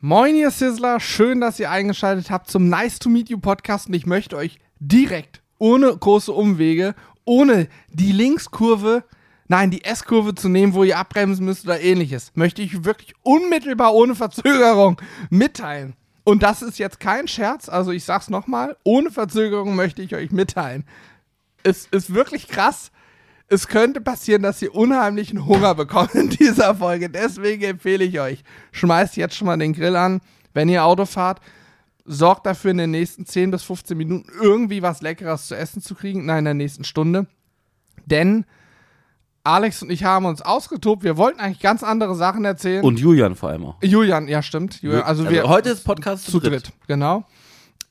Moin, ihr Sizzler. Schön, dass ihr eingeschaltet habt zum Nice to Meet You Podcast. Und ich möchte euch direkt, ohne große Umwege, ohne die Linkskurve, nein, die S-Kurve zu nehmen, wo ihr abbremsen müsst oder ähnliches, möchte ich wirklich unmittelbar ohne Verzögerung mitteilen. Und das ist jetzt kein Scherz, also ich sag's nochmal, ohne Verzögerung möchte ich euch mitteilen. Es ist wirklich krass es könnte passieren, dass ihr unheimlichen Hunger bekommt in dieser Folge. Deswegen empfehle ich euch, schmeißt jetzt schon mal den Grill an, wenn ihr Auto fahrt. Sorgt dafür, in den nächsten 10 bis 15 Minuten irgendwie was Leckeres zu essen zu kriegen. Nein, in der nächsten Stunde. Denn Alex und ich haben uns ausgetobt. Wir wollten eigentlich ganz andere Sachen erzählen. Und Julian vor allem auch. Julian, ja, stimmt. Julian, also, Also wir, heute ist Podcast zu dritt. Genau.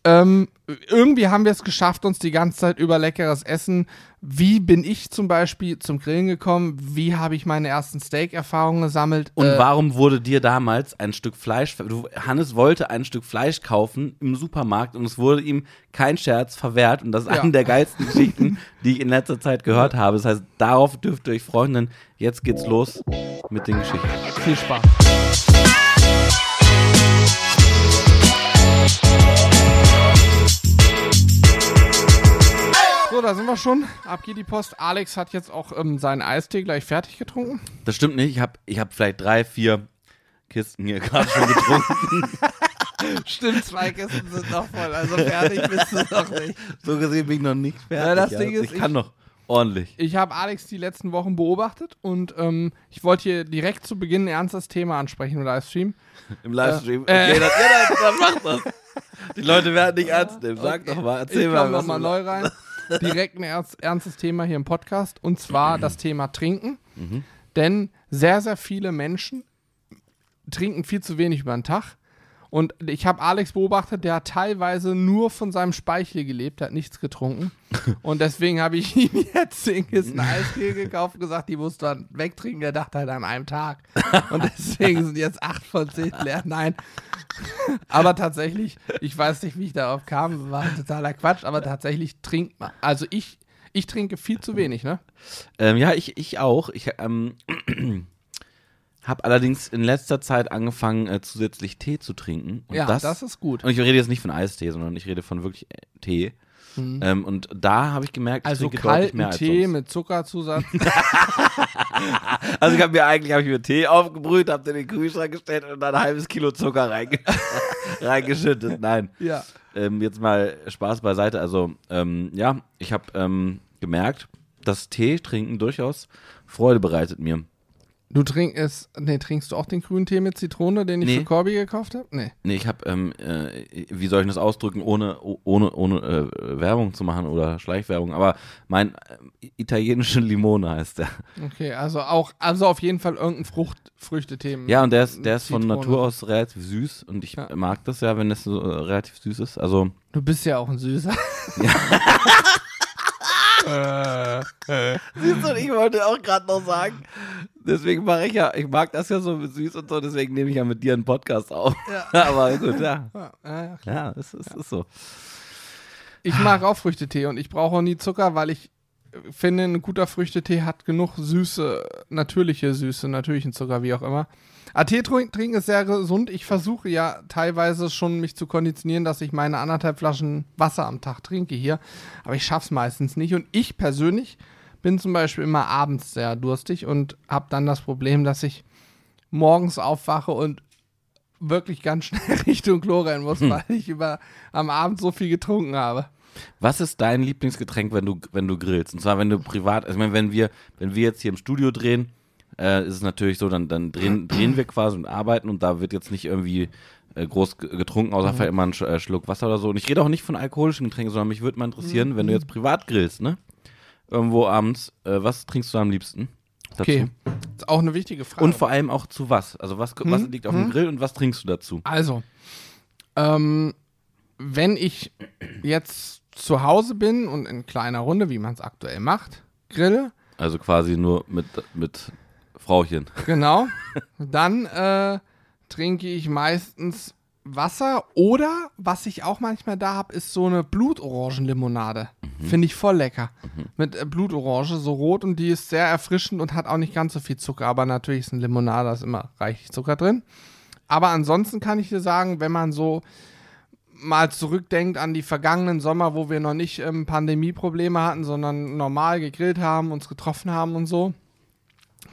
Ähm, irgendwie haben wir es geschafft, uns die ganze Zeit über leckeres Essen. Wie bin ich zum Beispiel zum Grillen gekommen? Wie habe ich meine ersten Steak-Erfahrungen gesammelt? Und Äh, warum wurde dir damals ein Stück Fleisch, du, Hannes wollte ein Stück Fleisch kaufen im Supermarkt und es wurde ihm kein Scherz verwehrt und das ist Ja. eine der geilsten Geschichten, die ich in letzter Zeit gehört habe. Das heißt, darauf dürft ihr euch freuen, denn jetzt geht's los mit den Geschichten. viel Spaß. So, da sind wir schon. Ab geht die Post. Alex hat jetzt auch ähm, seinen Eistee gleich fertig getrunken. Das stimmt nicht, ich habe ich hab vielleicht drei, vier Kisten hier gerade schon getrunken. Stimmt, zwei Kisten sind noch voll. Also fertig bist du noch nicht. so gesehen bin ich noch nicht fertig. Ja, das Ding ist, ich kann noch ordentlich. Ich habe Alex die letzten Wochen beobachtet und ähm, ich wollte hier direkt zu Beginn ein ernstes Thema ansprechen im Livestream. Im Livestream. Äh, okay, dann, ja, dann, dann mach das. Die Leute werden nicht ernst nehmen. Sag doch mal, erzähl ich mal. was nochmal du- neu rein. Direkt ein ernst, ernstes Thema hier im Podcast und zwar das Thema Trinken. Mhm. Denn sehr, sehr viele Menschen trinken viel zu wenig über den Tag. Und ich habe Alex beobachtet, der hat teilweise nur von seinem Speichel gelebt, hat nichts getrunken. Und deswegen habe ich ihm jetzt 10 Kisten Eistee gekauft und gesagt, die musst du dann wegtrinken. Der dachte halt an einem Tag. Und deswegen sind jetzt 8 von 10 leer. Nein. Aber tatsächlich, ich weiß nicht, wie ich darauf kam, war totaler Quatsch, aber tatsächlich trinkt man. Also ich, ich trinke viel zu wenig, ne? Ähm, ja, ich, ich auch. Ich ähm, habe allerdings in letzter Zeit angefangen, äh, zusätzlich Tee zu trinken. Und ja, das, das, ist gut. Und ich rede jetzt nicht von Eistee, sondern ich rede von wirklich äh, Tee. Ähm, und da habe ich gemerkt, ich Also kalten mehr als Tee sonst. mit Zuckerzusatz. Also ich habe mir eigentlich hab ich mir Tee aufgebrüht, habe den in den Kühlschrank gestellt und dann ein halbes Kilo Zucker reinge reingeschüttet. Nein. ja. ähm, jetzt mal Spaß beiseite. Also, ähm, ja, ich habe ähm, gemerkt, dass Tee trinken durchaus Freude bereitet mir. Du trinkst, nee, trinkst du auch den grünen Tee mit Zitrone, den ich Nee. für Corby gekauft habe? Nee. Nee, ich habe, ähm, äh, wie soll ich das ausdrücken, ohne, ohne, ohne äh, Werbung zu machen oder Schleichwerbung, aber mein äh, italienische Limone heißt der. Okay, also auch, also auf jeden Fall irgendein Frucht, Früchtetee. Ja, und der ist, der ist von. Natur aus relativ süß und ich Ja. mag das ja, wenn das so äh, relativ süß ist. Also, Du bist ja auch ein Süßer. Siehst du, ich wollte auch gerade noch sagen, deswegen mache ich ja, ich mag das ja so mit süß und so, deswegen nehme ich ja mit dir einen Podcast auf. Aber gut, ja. Ja, ja, Ja, es ist, ist so. Ich mag auch Früchtetee und ich brauche auch nie Zucker, weil ich finde, ein guter Früchtetee hat genug süße, natürliche Süße, natürlichen Zucker, wie auch immer. Aber Tee trink- trinken ist sehr gesund. Ich versuche ja teilweise schon mich zu konditionieren, dass ich meine anderthalb Flaschen Wasser am Tag trinke hier. Aber ich schaff's meistens nicht. Und ich persönlich bin zum Beispiel immer abends sehr durstig und habe dann das Problem, dass ich morgens aufwache und wirklich ganz schnell Richtung Klo rennen muss, weil ich über am Abend so viel getrunken habe. Was ist dein Lieblingsgetränk, wenn du, wenn du grillst? Und zwar, wenn du privat, also ich meine, wenn wir, wenn wir jetzt hier im Studio drehen, äh, ist es natürlich so, dann, dann drehen, drehen wir quasi und arbeiten und da wird jetzt nicht irgendwie äh, groß ge- getrunken, außer vielleicht immer ein Sch äh, Schluck Wasser oder so. Und ich rede auch nicht von alkoholischen Getränken, sondern mich würde mal interessieren, wenn du jetzt privat grillst, ne? Irgendwo abends, äh, was trinkst du am liebsten? Dazu? Okay, ist auch eine wichtige Frage. Und vor allem auch zu was? Also was, was Hm, liegt auf dem Grill und was trinkst du dazu? also, ähm, wenn ich jetzt zu Hause bin und in kleiner Runde, wie man es aktuell macht, grille, Also quasi nur mit, mit Frauchen. genau, dann äh, trinke ich meistens Wasser oder was ich auch manchmal da habe, ist so eine Blutorangenlimonade. Finde ich voll lecker. Mit äh, Blutorange, so rot und die ist sehr erfrischend und hat auch nicht ganz so viel Zucker, aber natürlich ist eine Limonade, da ist immer reichlich Zucker drin. Aber ansonsten kann ich dir sagen, wenn man so mal zurückdenkt an die vergangenen Sommer, wo wir noch nicht ähm, Pandemieprobleme hatten, sondern normal gegrillt haben, uns getroffen haben und so.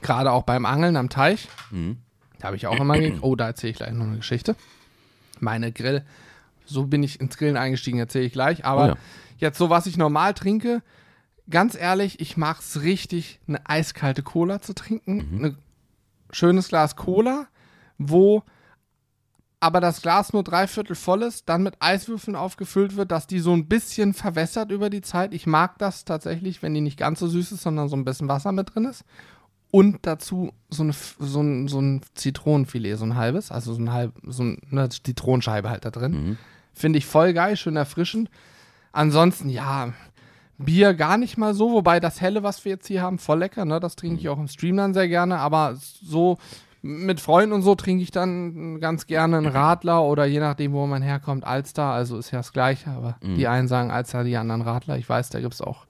Gerade auch beim Angeln am Teich. Mhm. Da habe ich auch immer gegrillt. Oh, da erzähle ich gleich noch eine Geschichte. Meine Grill. So bin ich ins Grillen eingestiegen, erzähle ich gleich. Aber Oh ja. jetzt so, was ich normal trinke, ganz ehrlich, ich mag es richtig, eine eiskalte Cola zu trinken. Ein schönes Glas Cola, wo aber das Glas nur dreiviertel voll ist, dann mit Eiswürfeln aufgefüllt wird, dass die so ein bisschen verwässert über die Zeit. Ich mag das tatsächlich, wenn die nicht ganz so süß ist, sondern so ein bisschen Wasser mit drin ist. Und dazu so, eine, so, ein, so ein Zitronenfilet, so ein halbes, also so ein halb, so eine Zitronenscheibe halt da drin. Mhm. Finde ich voll geil, schön erfrischend. Ansonsten, ja, Bier gar nicht mal so, wobei das helle, was wir jetzt hier haben, voll lecker, ne? Das trinke ich auch im Stream dann sehr gerne, aber so mit Freunden und so trinke ich dann ganz gerne einen Radler oder je nachdem, wo man herkommt, Alster, also ist ja das Gleiche, aber die einen sagen Alster, die anderen Radler. Ich weiß, da gibt es auch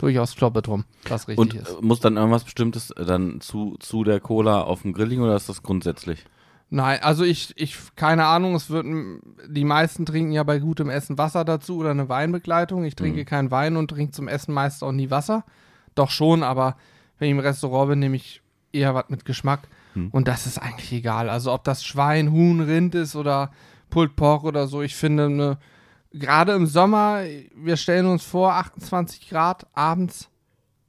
durchaus Kloppe drum, was richtig Und ist. äh, muss dann irgendwas Bestimmtes äh, dann zu, zu der Cola auf dem Grill liegen oder ist das grundsätzlich? Nein, also ich, ich, keine Ahnung, es wird, die meisten trinken ja bei gutem Essen Wasser dazu oder eine Weinbegleitung. Ich trinke keinen Wein und trinke zum Essen meist auch nie Wasser. Doch schon, aber wenn ich im Restaurant bin, nehme ich eher was mit Geschmack. Und das ist eigentlich egal. Also ob das Schwein, Huhn, Rind ist oder Pulled Pork oder so, ich finde, eine, gerade im Sommer, wir stellen uns vor, 28 Grad, abends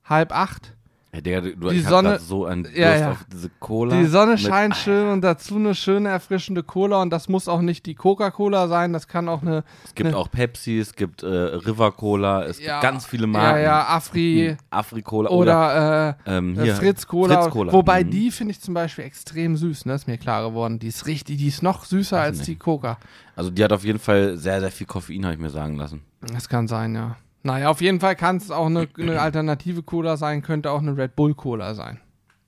halb acht. Ja, Digga, du, Die ich Sonne- so ein Durst Ja, ja. auf diese Cola. Die Sonne scheint schön und dazu eine schöne, erfrischende Cola. Und das muss auch nicht die Coca-Cola sein, das kann auch eine. Es gibt ne- auch Pepsi, es gibt äh, River Cola, es Ja, gibt ganz viele Ja, Marken. ja, Afri Afri-Cola oder, äh, ähm, äh, hier, Fritz Cola. Fritz-Cola. Wobei Mhm. die finde ich zum Beispiel extrem süß, ne? Ist mir klar geworden. Die ist richtig, die ist noch süßer Weiß als nicht. die Coca. Also die hat auf jeden Fall sehr, sehr viel Koffein, habe ich mir sagen lassen. Das kann sein, ja. Naja, auf jeden Fall kann es auch eine, eine alternative Cola sein, könnte auch eine Red Bull Cola sein.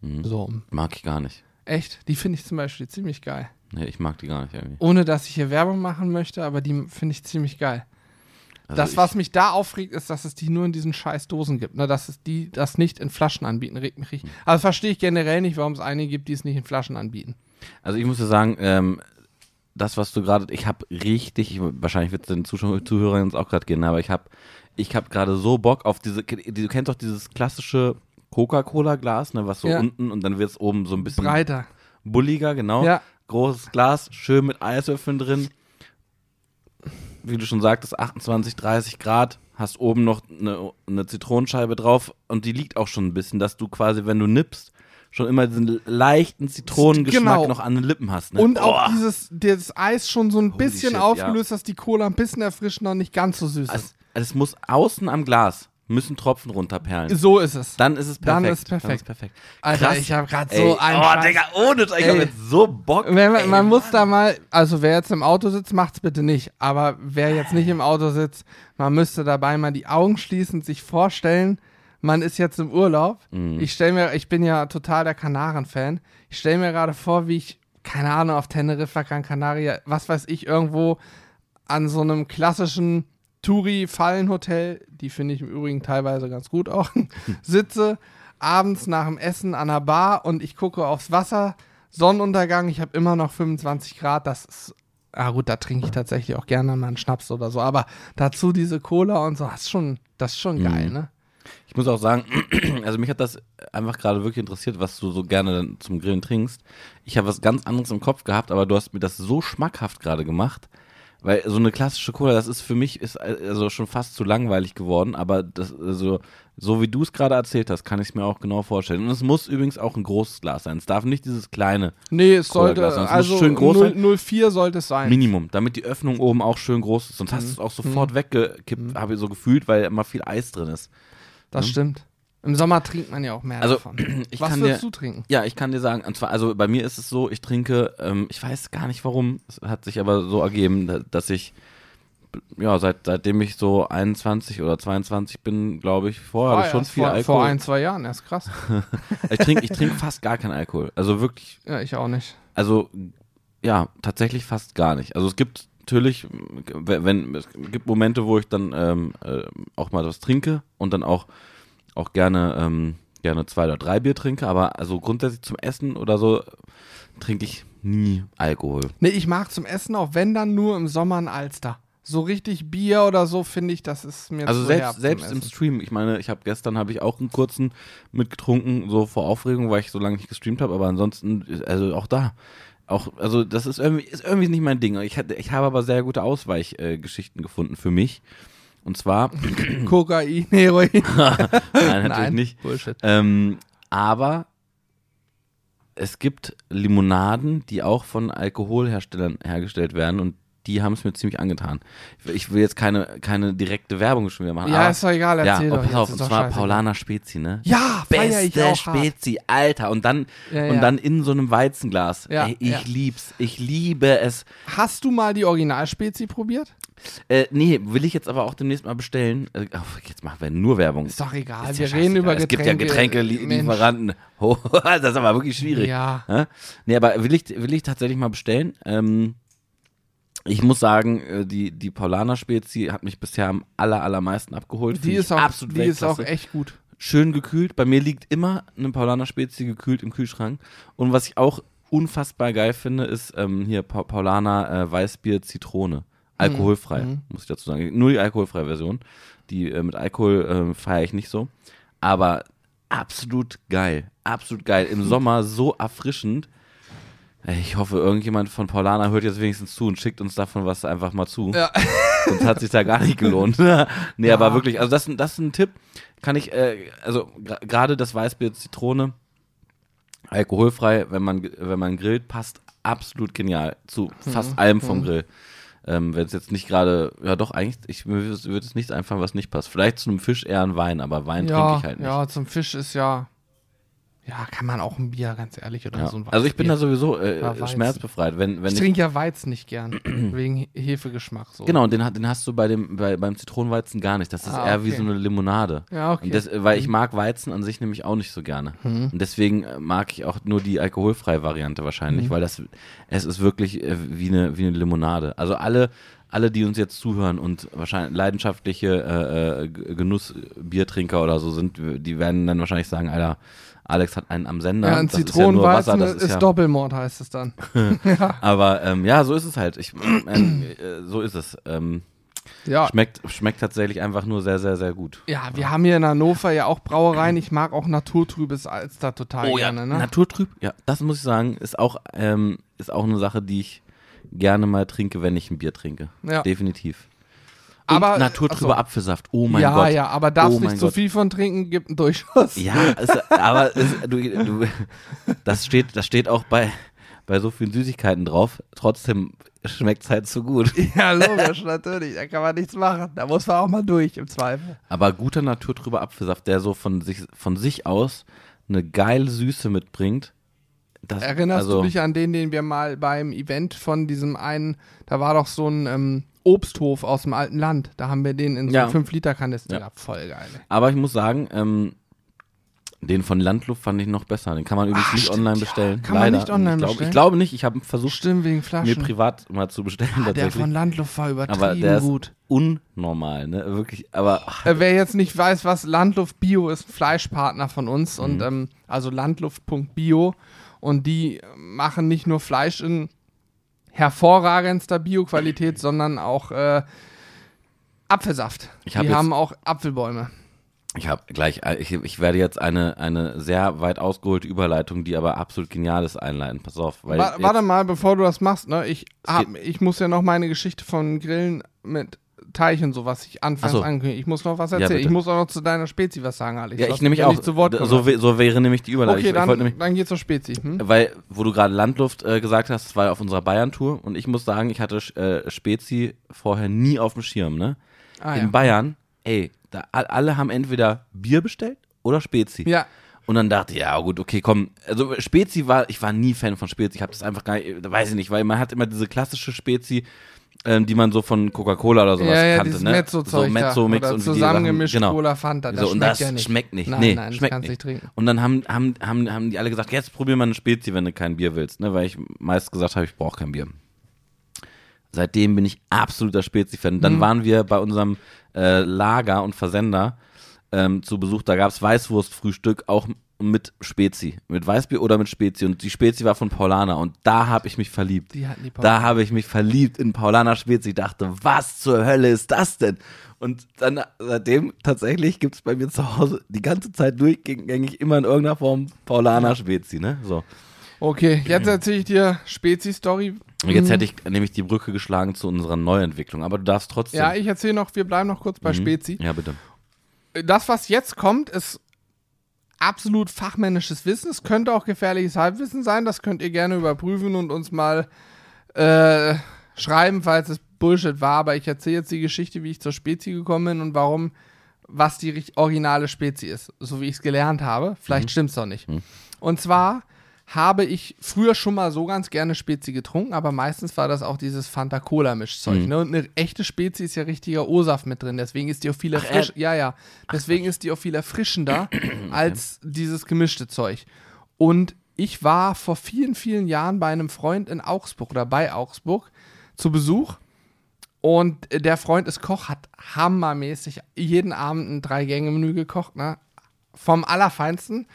Mhm. So, Mag ich gar nicht. echt. Die finde ich zum Beispiel ziemlich geil. Nee, ich mag die gar nicht irgendwie. Ohne dass ich hier Werbung machen möchte, aber die finde ich ziemlich geil. Also das, was mich da aufregt, ist, dass es die nur in diesen scheiß Dosen gibt. Ne? Dass es die das nicht in Flaschen anbieten, regt mich richtig. Also verstehe ich generell nicht, warum es einige gibt, die es nicht in Flaschen anbieten. Also ich muss dir sagen, ähm, das, was du gerade, ich habe richtig, ich, wahrscheinlich wird es den Zuschauer, Zuhörern jetzt auch gerade gehen, aber ich habe ich hab gerade so Bock auf diese, du kennst doch dieses klassische Coca-Cola-Glas, ne, was so Ja. unten und dann wird es oben so ein bisschen Breiter. bulliger, genau. Ja. Großes Glas, schön mit Eiswürfeln drin. Wie du schon sagtest, 28, 30 Grad. Hast oben noch eine, eine Zitronenscheibe drauf und die liegt auch schon ein bisschen, dass du quasi, wenn du nippst, schon immer diesen leichten Zitronengeschmack Genau. noch an den Lippen hast. Ne? Und auch Oh. dieses das Eis schon so ein Holy bisschen shit, aufgelöst, dass die Cola ein bisschen erfrischender und nicht ganz so süß Also, ist. es muss außen am Glas, müssen Tropfen runterperlen. So ist es. Dann ist es Dann perfekt. ist perfekt. Dann ist perfekt. Alter, Krass. ich habe gerade so einen Oh. Digga, ohne, ich habe jetzt so Bock. Wenn man, Ey, man muss da mal, also wer jetzt im Auto sitzt, macht's bitte nicht. Aber wer jetzt nicht im Auto sitzt, man müsste dabei mal die Augen schließen, sich vorstellen, man ist jetzt im Urlaub. Mhm. Ich stelle mir, ich bin ja total der Kanaren-Fan. Ich stelle mir gerade vor, wie ich, keine Ahnung, auf Teneriffa, Gran Canaria, was weiß ich, irgendwo an so einem klassischen Touri-Fallenhotel, die finde ich im Übrigen teilweise ganz gut auch, sitze abends nach dem Essen an der Bar und ich gucke aufs Wasser, Sonnenuntergang, ich habe immer noch 25 Grad, das ist, ah gut, da trinke ich tatsächlich auch gerne mal einen Schnaps oder so, aber dazu diese Cola und so, das ist schon, das ist schon geil, ne? Ich muss auch sagen, also mich hat das einfach gerade wirklich interessiert, was du so gerne dann zum Grillen trinkst. Ich habe was ganz anderes im Kopf gehabt, aber du hast mir das so schmackhaft gerade gemacht. Weil so eine klassische Cola, das ist für mich ist also schon fast zu langweilig geworden, aber das, also, so wie du es gerade erzählt hast, kann ich es mir auch genau vorstellen. Und es muss übrigens auch ein großes Glas sein. Es darf nicht dieses kleine Nee, es sollte, sonst muss also es schön groß 0, 04 sollte es sein. Minimum, damit die Öffnung oben auch schön groß ist. Sonst hast du es auch sofort Mhm. weggekippt, habe ich so gefühlt, weil immer viel Eis drin ist. Das stimmt. Im Sommer trinkt man ja auch mehr Also, davon. ich Was kann würdest dir- du trinken? Ja, ich kann dir sagen, und zwar, also bei mir ist es so, ich trinke, ähm, ich weiß gar nicht warum, es hat sich aber so ergeben, da- dass ich, ja, seit, seitdem ich so 21 oder 22 bin, glaube ich, vorher habe ich schon viel vor, Alkohol. vor ein, zwei Jahren, erst krass. ich trinke ich trink fast gar keinen Alkohol. Also wirklich, ja, ich auch nicht. also ja, tatsächlich fast gar nicht. Also es gibt natürlich, wenn, wenn es gibt Momente, wo ich dann ähm, äh, auch mal was trinke und dann auch, auch gerne, ähm, gerne zwei oder drei Bier trinke, aber also grundsätzlich zum Essen oder so trinke ich nie Alkohol. Nee, ich mag zum Essen auch, wenn dann nur im Sommer ein Alster. So richtig Bier oder so, finde ich, das ist mir Also zu selbst, herb selbst im. Stream, ich meine, ich habe gestern habe ich auch einen kurzen mitgetrunken, so vor Aufregung, weil ich so lange nicht gestreamt habe, aber ansonsten, also auch da. Auch, also das ist irgendwie, ist irgendwie nicht mein Ding. Ich, hatte, ich habe aber sehr gute Ausweichgeschichten äh, gefunden für mich. Und zwar, Kokain, Heroin. nein, natürlich Nein, nicht. Bullshit. Ähm, aber es gibt Limonaden, die auch von Alkoholherstellern hergestellt werden und die haben es mir ziemlich angetan. Ich- will jetzt keine, keine direkte Werbung schon wieder machen. Ja, aber, ist doch egal, ja, erzähl oh, doch. pass auf, und zwar. Paulaner Spezi, ne? Ja, feier ich Beste auch hart. Spezi, Alter. Und dann, Ja, und ja. dann in so einem Weizenglas. Ja, Ey, ich ja. lieb's. Ich liebe es. Hast du mal die Originalspezi probiert? Äh, nee, will ich jetzt aber auch demnächst mal bestellen. Äh, oh, jetzt machen wir nur Werbung. Ist doch egal, Ist ja wir reden über Es gibt ja Getränke. Getränkelieferanten. Oh, das ist aber wirklich schwierig. Ja. Nee, aber will ich, will ich tatsächlich mal bestellen. Ähm, ich muss sagen, äh, die, die Paulaner Spezi hat mich bisher am aller, allermeisten abgeholt. Die Finde ist auch, absolut die ist auch echt gut. Schön gekühlt. Bei mir liegt immer eine Paulaner Spezi gekühlt im Kühlschrank. Und was ich auch unfassbar geil finde, ist ähm, hier pa Paulaner äh, Weißbier Zitrone. Alkoholfrei, muss ich dazu sagen. Nur die alkoholfreie Version. Die äh, mit Alkohol äh, feiere ich nicht so. Aber absolut geil. Absolut geil. Im Sommer so erfrischend. Ich hoffe, irgendjemand von Paulaner hört jetzt wenigstens zu und schickt uns davon was einfach mal zu. Ja. Sonst hat sich da gar nicht gelohnt. nee, aber wirklich, also das, das ist ein Tipp. Kann ich, äh, also gerade das Weißbier Zitrone, alkoholfrei, wenn man, wenn man grillt, passt absolut genial zu fast allem vom Grill. Ähm, wenn es jetzt nicht gerade, ja doch, eigentlich, ich mir würde es nichts einfallen, was nicht passt. Vielleicht zu einem Fisch eher ein Wein, aber Wein trinke Ja, ich halt nicht. ja, zum Fisch ist ja. Ja, kann man auch ein Bier, ganz ehrlich, oder Ja. so ein also ich bin da sowieso äh, Weizen. schmerzbefreit. Wenn, wenn Ich ich, trinke ja Weizen nicht gern, wegen Hefegeschmack. So. genau, und den, den hast du bei dem, bei, beim Zitronenweizen gar nicht. Das ist Ah, eher wie okay. so eine Limonade. Ja, okay. Mhm. Das, weil ich mag Weizen an sich nämlich auch nicht so gerne. Und deswegen äh, mag ich auch nur die alkoholfreie Variante Mhm. wahrscheinlich, weil das es ist wirklich äh, wie eine wie eine Limonade. Also alle alle, die uns jetzt zuhören und wahrscheinlich leidenschaftliche äh, äh, Genussbiertrinker oder so sind, die werden dann wahrscheinlich sagen, Alter, Alex hat einen am Sender. ja, ein das ist ja nur Wasser, Zitronenweizen das ist, ist ja, Doppelmord, heißt es dann. Aber ähm, ja, so ist es halt. Ich, äh, so ist es. Ähm, Ja. schmeckt, schmeckt tatsächlich einfach nur sehr, sehr, sehr gut. Ja, wir haben hier in Hannover ja auch Brauereien. Ich mag auch naturtrübes Alster total Oh ja, gerne. Ne? Naturtrüb, ja, das muss ich sagen, ist auch, ähm, ist auch eine Sache, die ich gerne mal trinke, wenn ich ein Bier trinke. Ja. Definitiv. Aber- naturtrüber ach so. Apfelsaft. Oh mein ja, Gott. ja, aber darfst Oh nicht zu Gott. viel von trinken, gibt einen Durchschuss. Ja, es, aber es, du, du, das steht, das steht auch bei, bei so vielen Süßigkeiten drauf. Trotzdem schmeckt es halt so gut. Ja, logisch, natürlich. Da kann man nichts machen. Da muss man auch mal durch, im Zweifel. Aber guter naturtrüber Apfelsaft, der so von sich, von sich aus eine geile Süße mitbringt. Das, Erinnerst also, du dich an den, den wir mal beim Event von diesem einen, da war doch so ein ähm, Obsthof aus dem alten Land. Da haben wir den in so Ja. einem 5-Liter-Kanister Ja. gehabt. Voll geil. ey. Aber ich muss sagen, ähm, den von Landluft fand ich noch besser. Den kann man übrigens Ah, nicht stimmt, online ja. bestellen. Kann man Leider. nicht online ich glaub, bestellen? Ich glaube nicht. Ich habe versucht, Stimmt, wegen mir Flaschen. privat mal zu bestellen. Ah, der von Landluft war übertrieben aber der ist gut. unnormal, ne? Wirklich. Aber ach, Äh, wer jetzt nicht weiß, was Landluft Bio ist, ein Fleischpartner von uns und Mhm. ähm, also landluft.bio und die machen nicht nur Fleisch in hervorragendster Bioqualität, sondern auch äh, Apfelsaft. Die jetzt- haben auch Apfelbäume. ich habe gleich, äh, ich, ich werde jetzt eine, eine sehr weit ausgeholte Überleitung, die aber absolut genial ist, einleiten. Pass auf. Weil Wa jetzt- warte mal, bevor du das machst, ne? Ich, hab, ich muss ja noch meine Geschichte von Grillen mit Teich und so, was ich anfangs Ach so. ankündige. Ich muss noch was Ja, erzählen. ich bitte. muss auch noch zu deiner Spezi was sagen, Alex. Ja, ich nämlich ja auch. Nicht zu Wort so, so wäre nämlich die Überleitung. Okay, ich, ich dann, nämlich, dann geh zur Spezi. Hm? weil, wo du gerade Landluft äh, gesagt hast, das war ja auf unserer Bayern-Tour und ich muss sagen, ich hatte äh, Spezi vorher nie auf dem Schirm, ne? Ah, In ja. Bayern, ey, da, all- alle haben entweder Bier bestellt oder Spezi. ja, Und dann dachte ich, ja gut, okay, komm. Also Spezi war, ich war nie Fan von Spezi. Ich habe das einfach gar nicht, weiß ich nicht, weil man hat immer diese klassische Spezi, ähm, die man so von Coca-Cola oder sowas ja, ja, kannte, ne? Mezzo-Zeug so Mezzo-Mix da. und zusammengemischt genau. Cola Fanta, das so, und schmeckt das ja nicht. schmeckt nicht. Nein, nee, nein, schmeckt nicht. nicht trinken. Und dann haben, haben, haben, haben die alle gesagt, jetzt probier mal eine Spezi, wenn du kein Bier willst, ne? Weil ich meist gesagt habe, ich brauche kein Bier. Seitdem bin ich absoluter Spezi-Fan. Mhm. Dann waren wir bei unserem äh, Lager und Versender ähm, zu Besuch. Da gab es Weißwurstfrühstück, auch mit Spezi, mit Weißbier oder mit Spezi und die Spezi war von Paulana und da habe ich mich verliebt. Die hatten die Da habe ich mich verliebt in Paulana Spezi. Ich dachte, was zur Hölle ist das denn? Und dann seitdem tatsächlich gibt es bei mir zu Hause die ganze Zeit durchgängig immer in irgendeiner Form Paulana Spezi, ne? So. Okay, jetzt erzähle ich dir Spezi-Story. Jetzt hätte ich nämlich die Brücke geschlagen zu unserer Neuentwicklung, aber du darfst trotzdem. Ja, ich erzähle noch, wir bleiben noch kurz bei Mhm. Spezi. Ja, bitte. Das, was jetzt kommt, ist absolut fachmännisches Wissen. Es könnte auch gefährliches Halbwissen sein. Das könnt ihr gerne überprüfen und uns mal äh, schreiben, falls es Bullshit war. Aber ich erzähle jetzt die Geschichte, wie ich zur Spezi gekommen bin und warum, was die originale Spezi ist. So wie ich es gelernt habe. Vielleicht stimmt's doch nicht. Und zwar habe ich früher schon mal so ganz gerne Spezi getrunken, aber meistens war das auch dieses Fanta-Cola-Mischzeug. Ne? Und eine echte Spezi ist ja richtiger O-Saft mit drin, deswegen ist die auch viel erfrisch ja, ja. Deswegen ist die auch viel erfrischender als dieses gemischte Zeug. Und ich war vor vielen, vielen Jahren bei einem Freund in Augsburg oder bei Augsburg zu Besuch. Und der Freund ist Koch, hat hammermäßig jeden Abend ein Drei-Gänge-Menü gekocht, ne? Vom Allerfeinsten.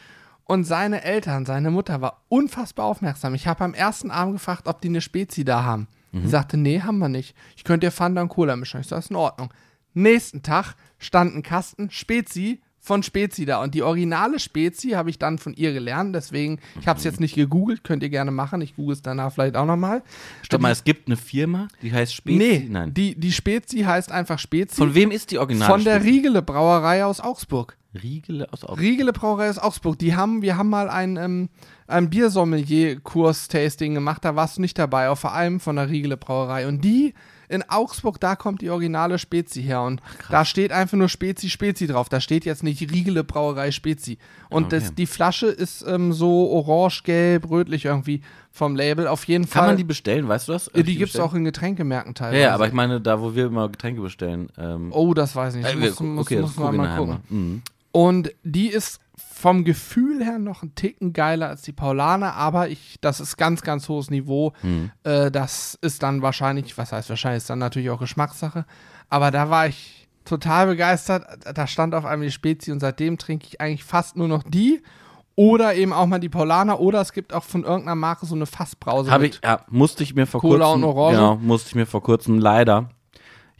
Und seine Eltern, seine Mutter war unfassbar aufmerksam. Ich habe am ersten Abend gefragt, ob die eine Spezi da haben. Die sagte, nee, haben wir nicht. Ich könnte dir Fanta und Cola mischen. Ich sage, ist in Ordnung. Nächsten Tag stand ein Kasten Spezi von Spezi da. Und die originale Spezi habe ich dann von ihr gelernt. Deswegen, ich habe es jetzt nicht gegoogelt, könnt ihr gerne machen. Ich google es danach vielleicht auch nochmal. Stopp mal, es gibt eine Firma, die heißt Spezi. Nee, Nein. Die, die Spezi heißt einfach Spezi. Von wem ist die Original? Von der Riegele Brauerei aus Augsburg. Riegele aus Augsburg. Riegele Brauerei aus Augsburg. Die haben, wir haben mal ein, ähm, ein Biersommelier-Kurs-Tasting gemacht, da warst du nicht dabei, auf allem von der Riegele Brauerei. Und die in Augsburg, da kommt die originale Spezi her. Und da steht einfach nur Spezi, Spezi drauf. Da steht jetzt nicht Riegele Brauerei Spezi. Und Okay. das, die Flasche ist ähm, so orange, gelb, rötlich irgendwie vom Label. Auf jeden Kann Fall. man die bestellen, weißt du das? Äh, die gibt es auch in Getränkemärkten teilweise. ja, aber ich meine, da wo wir immer Getränke bestellen. Ähm, Oh, das weiß ich nicht. äh, muss, muss, okay, muss man mal gucken. Mhm. Und die ist vom Gefühl her noch ein Ticken geiler als die Paulaner, aber ich, das ist ganz, ganz hohes Niveau. Mhm. Äh, das ist dann wahrscheinlich, was heißt wahrscheinlich, ist dann natürlich auch Geschmackssache. Aber da war ich total begeistert. Da stand auf einmal die Spezi und seitdem trinke ich eigentlich fast nur noch die. Oder eben auch mal die Paulaner. Oder es gibt auch von irgendeiner Marke so eine Fassbrause. Habe ich, ja, musste ich mir vor Cola kurzem. und Orange? Genau, musste ich mir vor kurzem leider.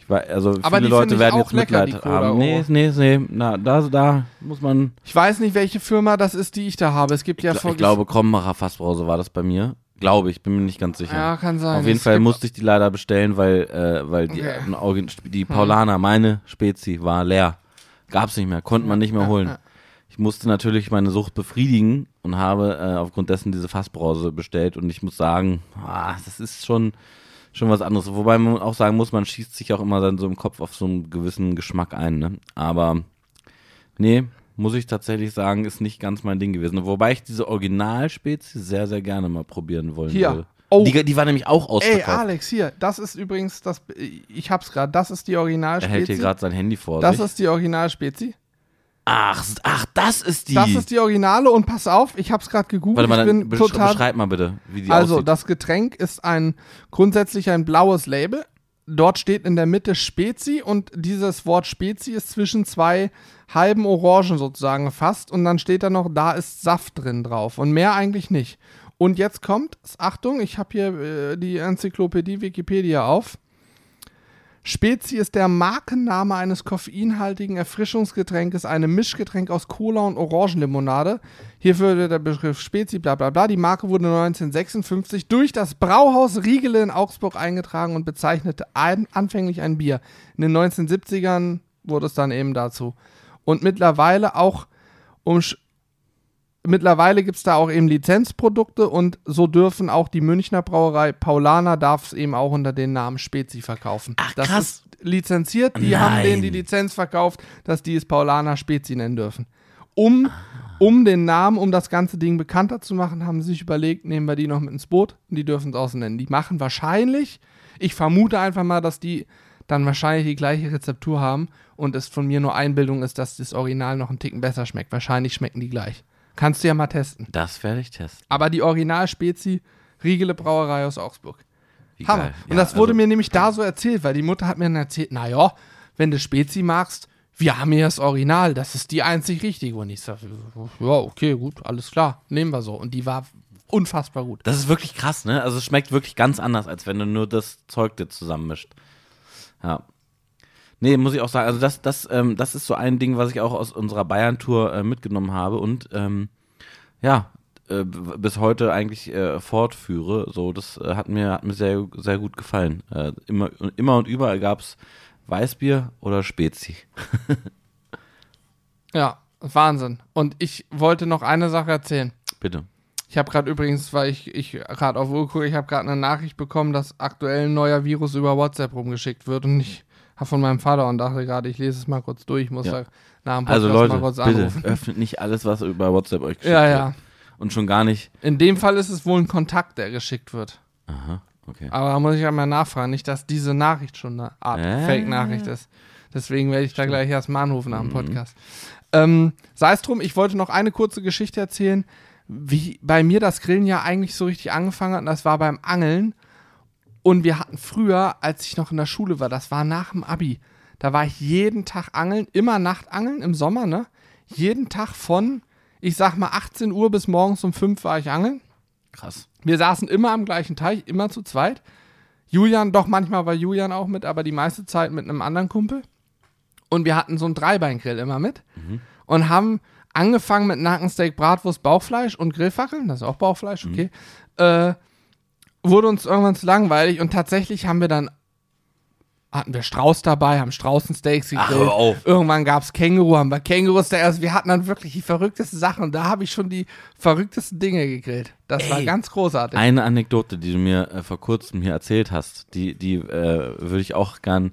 Ich also Aber viele die Leute ich werden jetzt lecker, Mitleid haben. Nee, nee, nee, na, da, da muss man. Ich weiß nicht, welche Firma das ist, die ich da habe. Es gibt ja Ich, von- glaube, Krombacher Fassbrause war das bei mir. Glaube ich, bin mir nicht ganz sicher. Ja, kann sein. Auf jeden Es Fall musste ich die leider bestellen, weil, äh, weil die, Okay. Hm. die Paulaner, meine Spezi, war leer. Gab's nicht mehr, konnte man nicht mehr holen. Ich musste natürlich meine Sucht befriedigen und habe äh, aufgrund dessen diese Fassbrause bestellt und ich muss sagen, ah, das ist schon, schon was anderes. Wobei man auch sagen muss, man schießt sich auch immer dann so im Kopf auf so einen gewissen Geschmack ein, ne? Aber nee, muss ich tatsächlich sagen, ist nicht ganz mein Ding gewesen. Wobei ich diese Originalspezie sehr, sehr gerne mal probieren wollen Hier. würde. Oh. Die, die war nämlich auch Ey, ausverkauft. Alex, hier, das ist übrigens das, ich hab's gerade, das ist die er hält hier gerade sein Handy vor Das sich. ist die Originalspezi. Ach, ach, das ist die. Das ist die Originale und pass auf, ich hab's gerade gegoogelt, Warte mal, dann besch total beschreib mal bitte, wie die Also, aussieht. das Getränk ist ein grundsätzlich ein blaues Label. Dort steht in der Mitte Spezi und dieses Wort Spezi ist zwischen zwei halben Orangen sozusagen gefasst und dann steht da noch, da ist Saft drin drauf und mehr eigentlich nicht. Und jetzt kommt, Achtung, ich habe hier äh, die Enzyklopädie Wikipedia auf. Spezi ist der Markenname eines koffeinhaltigen Erfrischungsgetränkes, einem Mischgetränk aus Cola und Orangenlimonade. Hierfür wird der Begriff Spezi, bla bla bla. Die Marke wurde 1956 durch das Brauhaus Riegele in Augsburg eingetragen und bezeichnete ein, anfänglich ein Bier. In den 1970ern wurde es dann eben dazu. Und mittlerweile auch um mittlerweile gibt es da auch eben Lizenzprodukte und so dürfen auch die Münchner Brauerei Paulaner darf es eben auch unter den Namen Spezi verkaufen. Ach, das krass. ist lizenziert, die haben Nein. denen die Lizenz verkauft, dass die es Paulaner Spezi nennen dürfen. Um, um den Namen, um das ganze Ding bekannter zu machen, haben sie sich überlegt, nehmen wir die noch mit ins Boot und die dürfen es so nennen. Die machen wahrscheinlich, ich vermute einfach mal, dass die dann wahrscheinlich die gleiche Rezeptur haben und es von mir nur Einbildung ist, dass das Original noch einen Ticken besser schmeckt. Wahrscheinlich schmecken die gleich. Kannst du ja mal testen. das werde ich testen. Aber die Original-Spezi, Riegele Brauerei aus Augsburg. Wie Hammer. geil. Und Ja, das wurde also, mir nämlich da so erzählt, weil die Mutter hat mir dann erzählt, naja, wenn du Spezi magst, wir haben hier das Original, das ist die einzig richtige. Und ich sage, ja, okay, gut, alles klar, nehmen wir so. Und die war unfassbar gut. Das ist wirklich krass, ne? Also es schmeckt wirklich ganz anders, als wenn du nur das Zeug dir zusammenmischt. Ja. Nee, muss ich auch sagen, also das, das, ähm, das ist so ein Ding, was ich auch aus unserer Bayern-Tour äh, mitgenommen habe und ähm, ja, äh, bis heute eigentlich äh, fortführe. So, das äh, hat mir, hat mir sehr, sehr gut gefallen. Äh, immer, immer und überall gab es Weißbier oder Spezi. Ja, Wahnsinn. Und ich wollte noch eine Sache erzählen. Bitte. Ich habe gerade übrigens, weil ich, ich gerade auf Uhr gucke, ich habe gerade eine Nachricht bekommen, dass aktuell ein neuer Virus über WhatsApp rumgeschickt wird und ich von meinem Vater und dachte gerade, ich lese es mal kurz durch, ich muss Ja. da nach dem Also Podcast Leute, mal kurz bitte anrufen. öffnet nicht alles, was über WhatsApp euch geschickt Ja, wird. ja. Und schon gar nicht. In dem Fall ist es wohl ein Kontakt, der geschickt wird. Aha, okay. Aber da muss ich einmal nachfragen, nicht, dass diese Nachricht schon eine Art Äh. Fake-Nachricht ist. Deswegen werde ich da gleich erst mal anrufen nach dem Podcast. Ähm, Sei es drum, ich wollte noch eine kurze Geschichte erzählen, wie bei mir das Grillen ja eigentlich so richtig angefangen hat. Und das war beim Angeln. Und wir hatten früher, als ich noch in der Schule war, das war nach dem Abi, da war ich jeden Tag angeln, immer Nachtangeln im Sommer, ne? Jeden Tag von, ich sag mal, 18 Uhr bis morgens um 5 war ich angeln. Krass. Wir saßen immer am gleichen Teich, immer zu zweit. Julian, doch manchmal war Julian auch mit, aber die meiste Zeit mit einem anderen Kumpel. Und wir hatten so einen Dreibeingrill immer mit und haben angefangen mit Nackensteak, Bratwurst, Bauchfleisch und Grillfackeln, das ist auch Bauchfleisch, okay. Äh, wurde uns irgendwann zu langweilig und tatsächlich haben wir dann hatten wir Strauß dabei, haben Straußensteaks Ach, gegrillt. hör auf. Irgendwann gab es Känguru, haben wir Kängurus-Steaks. Also wir hatten dann wirklich die verrücktesten Sachen und da habe ich schon die verrücktesten Dinge gegrillt. Das war Ey. ganz großartig. Eine Anekdote, die du mir äh, vor kurzem hier erzählt hast, die, die äh, würde ich auch gern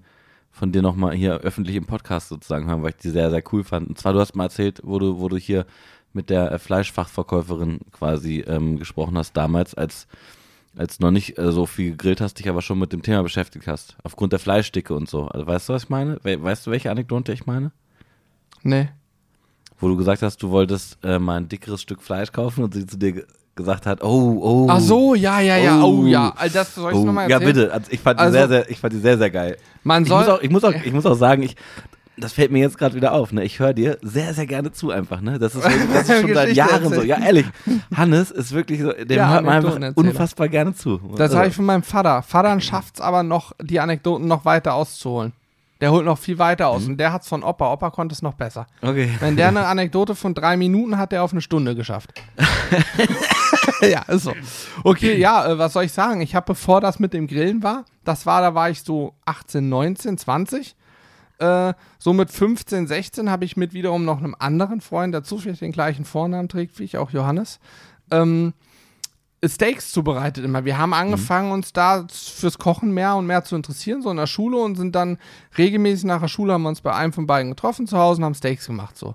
von dir nochmal hier öffentlich im Podcast sozusagen hören, weil ich die sehr, sehr cool fand. Und zwar, du hast mal erzählt, wo du, wo du hier mit der äh, Fleischfachverkäuferin quasi ähm, gesprochen hast, damals, als, als noch nicht äh, so viel gegrillt hast, dich aber schon mit dem Thema beschäftigt hast. Aufgrund der Fleischdicke und so. Also weißt du, was ich meine? We weißt du, welche Anekdote ich meine? Nee. Wo du gesagt hast, du wolltest äh, mal ein dickeres Stück Fleisch kaufen und sie zu dir ge gesagt hat, oh, oh. Ach so, ja, ja, ja. Oh, Oh. ja. Also Das soll ich Oh, nochmal ja, erzählen? bitte. Also ich, fand die Also- sehr, sehr, ich fand die sehr, sehr geil. Man Ich soll. muss, auch, ich, muss auch, ich muss auch sagen, ich, das fällt mir jetzt gerade wieder auf. Ne? Ich höre dir sehr, sehr gerne zu einfach. Ne? Das, ist, das ist schon seit Jahren so. erzählen. Ja, ehrlich. Hannes ist wirklich so, dem Ja, hört man einfach unfassbar gerne zu. das Also, habe ich von meinem Vater. Vater schafft es aber noch, die Anekdoten noch weiter auszuholen. Der holt noch viel weiter Mhm. aus. Und der hat es von Opa. Opa konnte es noch besser. Okay. Wenn der eine Anekdote von drei Minuten hat, der auf eine Stunde geschafft. ja, ist so. Okay, ja, äh, was soll ich sagen? Ich habe, bevor das mit dem Grillen war, das war, da war ich so 18, 19, 20. Äh, so mit 15, 16 habe ich mit wiederum noch einem anderen Freund, der zufällig den gleichen Vornamen trägt wie ich, auch Johannes, ähm, Steaks zubereitet immer. Wir haben angefangen, uns da fürs Kochen mehr und mehr zu interessieren, so in der Schule und sind dann regelmäßig nach der Schule, haben wir uns bei einem von beiden getroffen zu Hause und haben Steaks gemacht, so.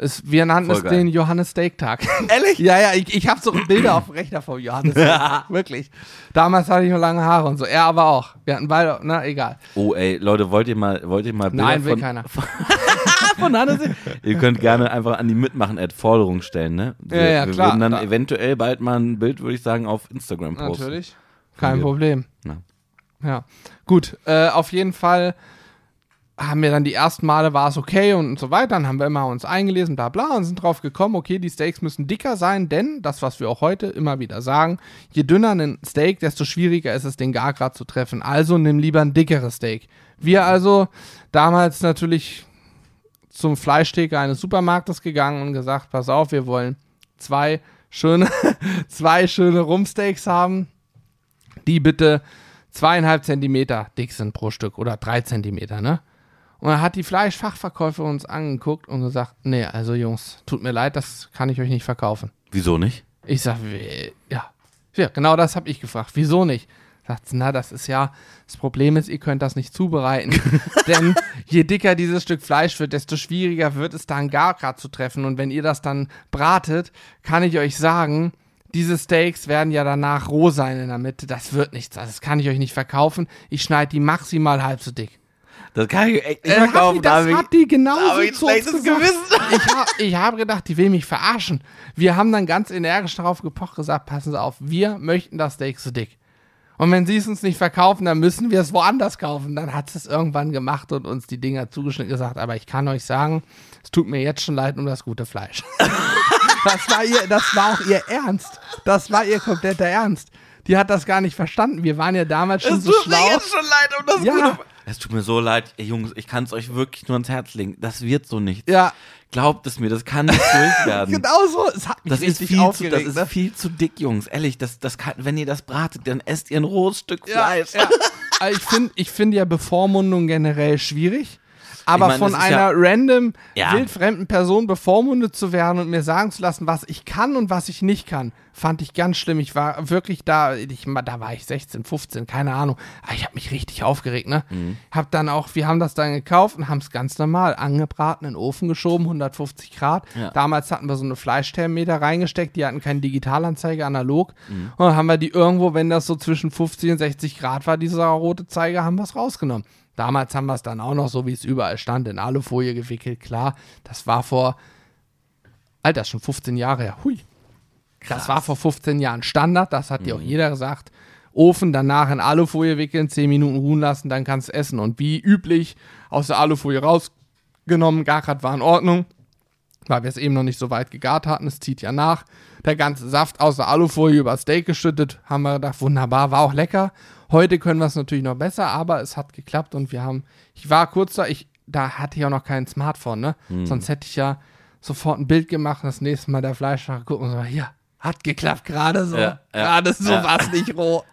Es, wir nannten es den Johannes Steak Tag. Ehrlich? ja, ja, ich, ich habe so Bilder auf dem Rechner vom Johannes. Wirklich. Damals hatte ich noch lange Haare und so. Er aber auch. Wir hatten beide, na, egal. Oh, ey, Leute, wollt ihr mal, wollt ihr mal Bilder Nein, will von, keiner. von Hannes? Ihr könnt gerne einfach an die Mitmachen-Ad Forderung stellen, ne? Wir, Ja, ja, wir klar, würden dann klar. eventuell bald mal ein Bild, würde ich sagen, auf Instagram posten. Natürlich. Kein. Problem. Ja. Ja. Gut, äh, auf jeden Fall haben wir dann die ersten Male war es okay und so weiter. Dann haben wir immer uns eingelesen, bla bla, und sind drauf gekommen, okay, die Steaks müssen dicker sein, denn das, was wir auch heute immer wieder sagen, je dünner ein Steak, desto schwieriger ist es, den Gargrad zu treffen. Also nimm lieber ein dickeres Steak. Wir also damals natürlich zum Fleischtheke eines Supermarktes gegangen und gesagt, pass auf, wir wollen zwei schöne, zwei schöne Rumpsteaks haben, die bitte zweieinhalb Zentimeter dick sind pro Stück oder drei Zentimeter, ne? Und dann hat die Fleischfachverkäuferin uns angeguckt und gesagt, nee, also Jungs, tut mir leid, das kann ich euch nicht verkaufen. Wieso nicht? Ich sag, ja, ja, genau das habe ich gefragt. Wieso nicht? Sagt na, das ist ja, das Problem ist, ihr könnt das nicht zubereiten. Denn je dicker dieses Stück Fleisch wird, desto schwieriger wird es dann Gargrad zu treffen. Und wenn ihr das dann bratet, kann ich euch sagen, diese Steaks werden ja danach roh sein in der Mitte. Das wird nichts. Das kann ich euch nicht verkaufen. Ich schneide die maximal halb so dick. Das kann ich echt nicht Äh, hat verkaufen. die, das hat die genau da hab so ich schlechtes. Gewissen. Ich, hab, ich habe gedacht, die will mich verarschen. Wir haben dann ganz energisch darauf gepocht, gesagt, passen Sie auf, wir möchten das Steak so dick. Und wenn sie es uns nicht verkaufen, dann müssen wir es woanders kaufen. Dann hat sie es irgendwann gemacht und uns die Dinger zugeschnitten gesagt, aber ich kann euch sagen, es tut mir jetzt schon leid um das gute Fleisch. das war ihr, das war auch ihr Ernst. Das war ihr kompletter Ernst. Die hat das gar nicht verstanden. Wir waren ja damals schon so schlau. schon leid um das Ja. Es tut mir so leid, ey, Jungs, ich kann es euch wirklich nur ans Herz legen. Das wird so nicht. Ja, Glaubt es mir, das kann nicht durch werden. genau so. Es hat mich Das ist, viel zu, das ist ne? viel zu dick, Jungs. Ehrlich, das, das kann, wenn ihr das bratet, dann esst ihr ein rohes Stück ja, Fleisch. ja. Also ich finde ich find ja Bevormundung generell schwierig. Aber Ich von einer ja- random, Ja. wildfremden Person bevormundet zu werden und mir sagen zu lassen, was ich kann und was ich nicht kann, fand ich ganz schlimm. Ich war wirklich da, ich, da war ich 16, 15, keine Ahnung. Aber ich habe mich richtig aufgeregt, ne? Mhm. Hab dann auch, wir haben das dann gekauft und haben es ganz normal angebraten, in den Ofen geschoben, 150 Grad. Ja. Damals hatten wir so eine Fleischthermometer reingesteckt, die hatten keine Digitalanzeige, analog. Mhm. Und dann haben wir die irgendwo, wenn das so zwischen 50 und 60 Grad war, dieser rote Zeiger, haben wir es rausgenommen. Damals haben wir es dann auch noch so, wie es überall stand, in Alufolie gewickelt, klar. Das war vor, Alter, schon 15 Jahre her. Hui. Das war vor 15 Jahren Standard, das hat dir auch jeder gesagt. Ofen danach in Alufolie wickeln, 10 Minuten ruhen lassen, dann kannst du essen. Und wie üblich aus der Alufolie rausgenommen, Garkart war in Ordnung, weil wir es eben noch nicht so weit gegart hatten. Es zieht ja nach. Der ganze Saft aus der Alufolie über Steak geschüttet, haben wir gedacht, wunderbar, war auch lecker. Heute können wir es natürlich noch besser, aber es hat geklappt und wir haben, ich war kurz da, ich, da hatte ich auch noch kein Smartphone, ne? Sonst hätte ich ja sofort ein Bild gemacht, das nächste Mal der Fleischfach gucken und so, hier, hat geklappt, gerade so, Ja, ja, gerade so ja. war es nicht roh.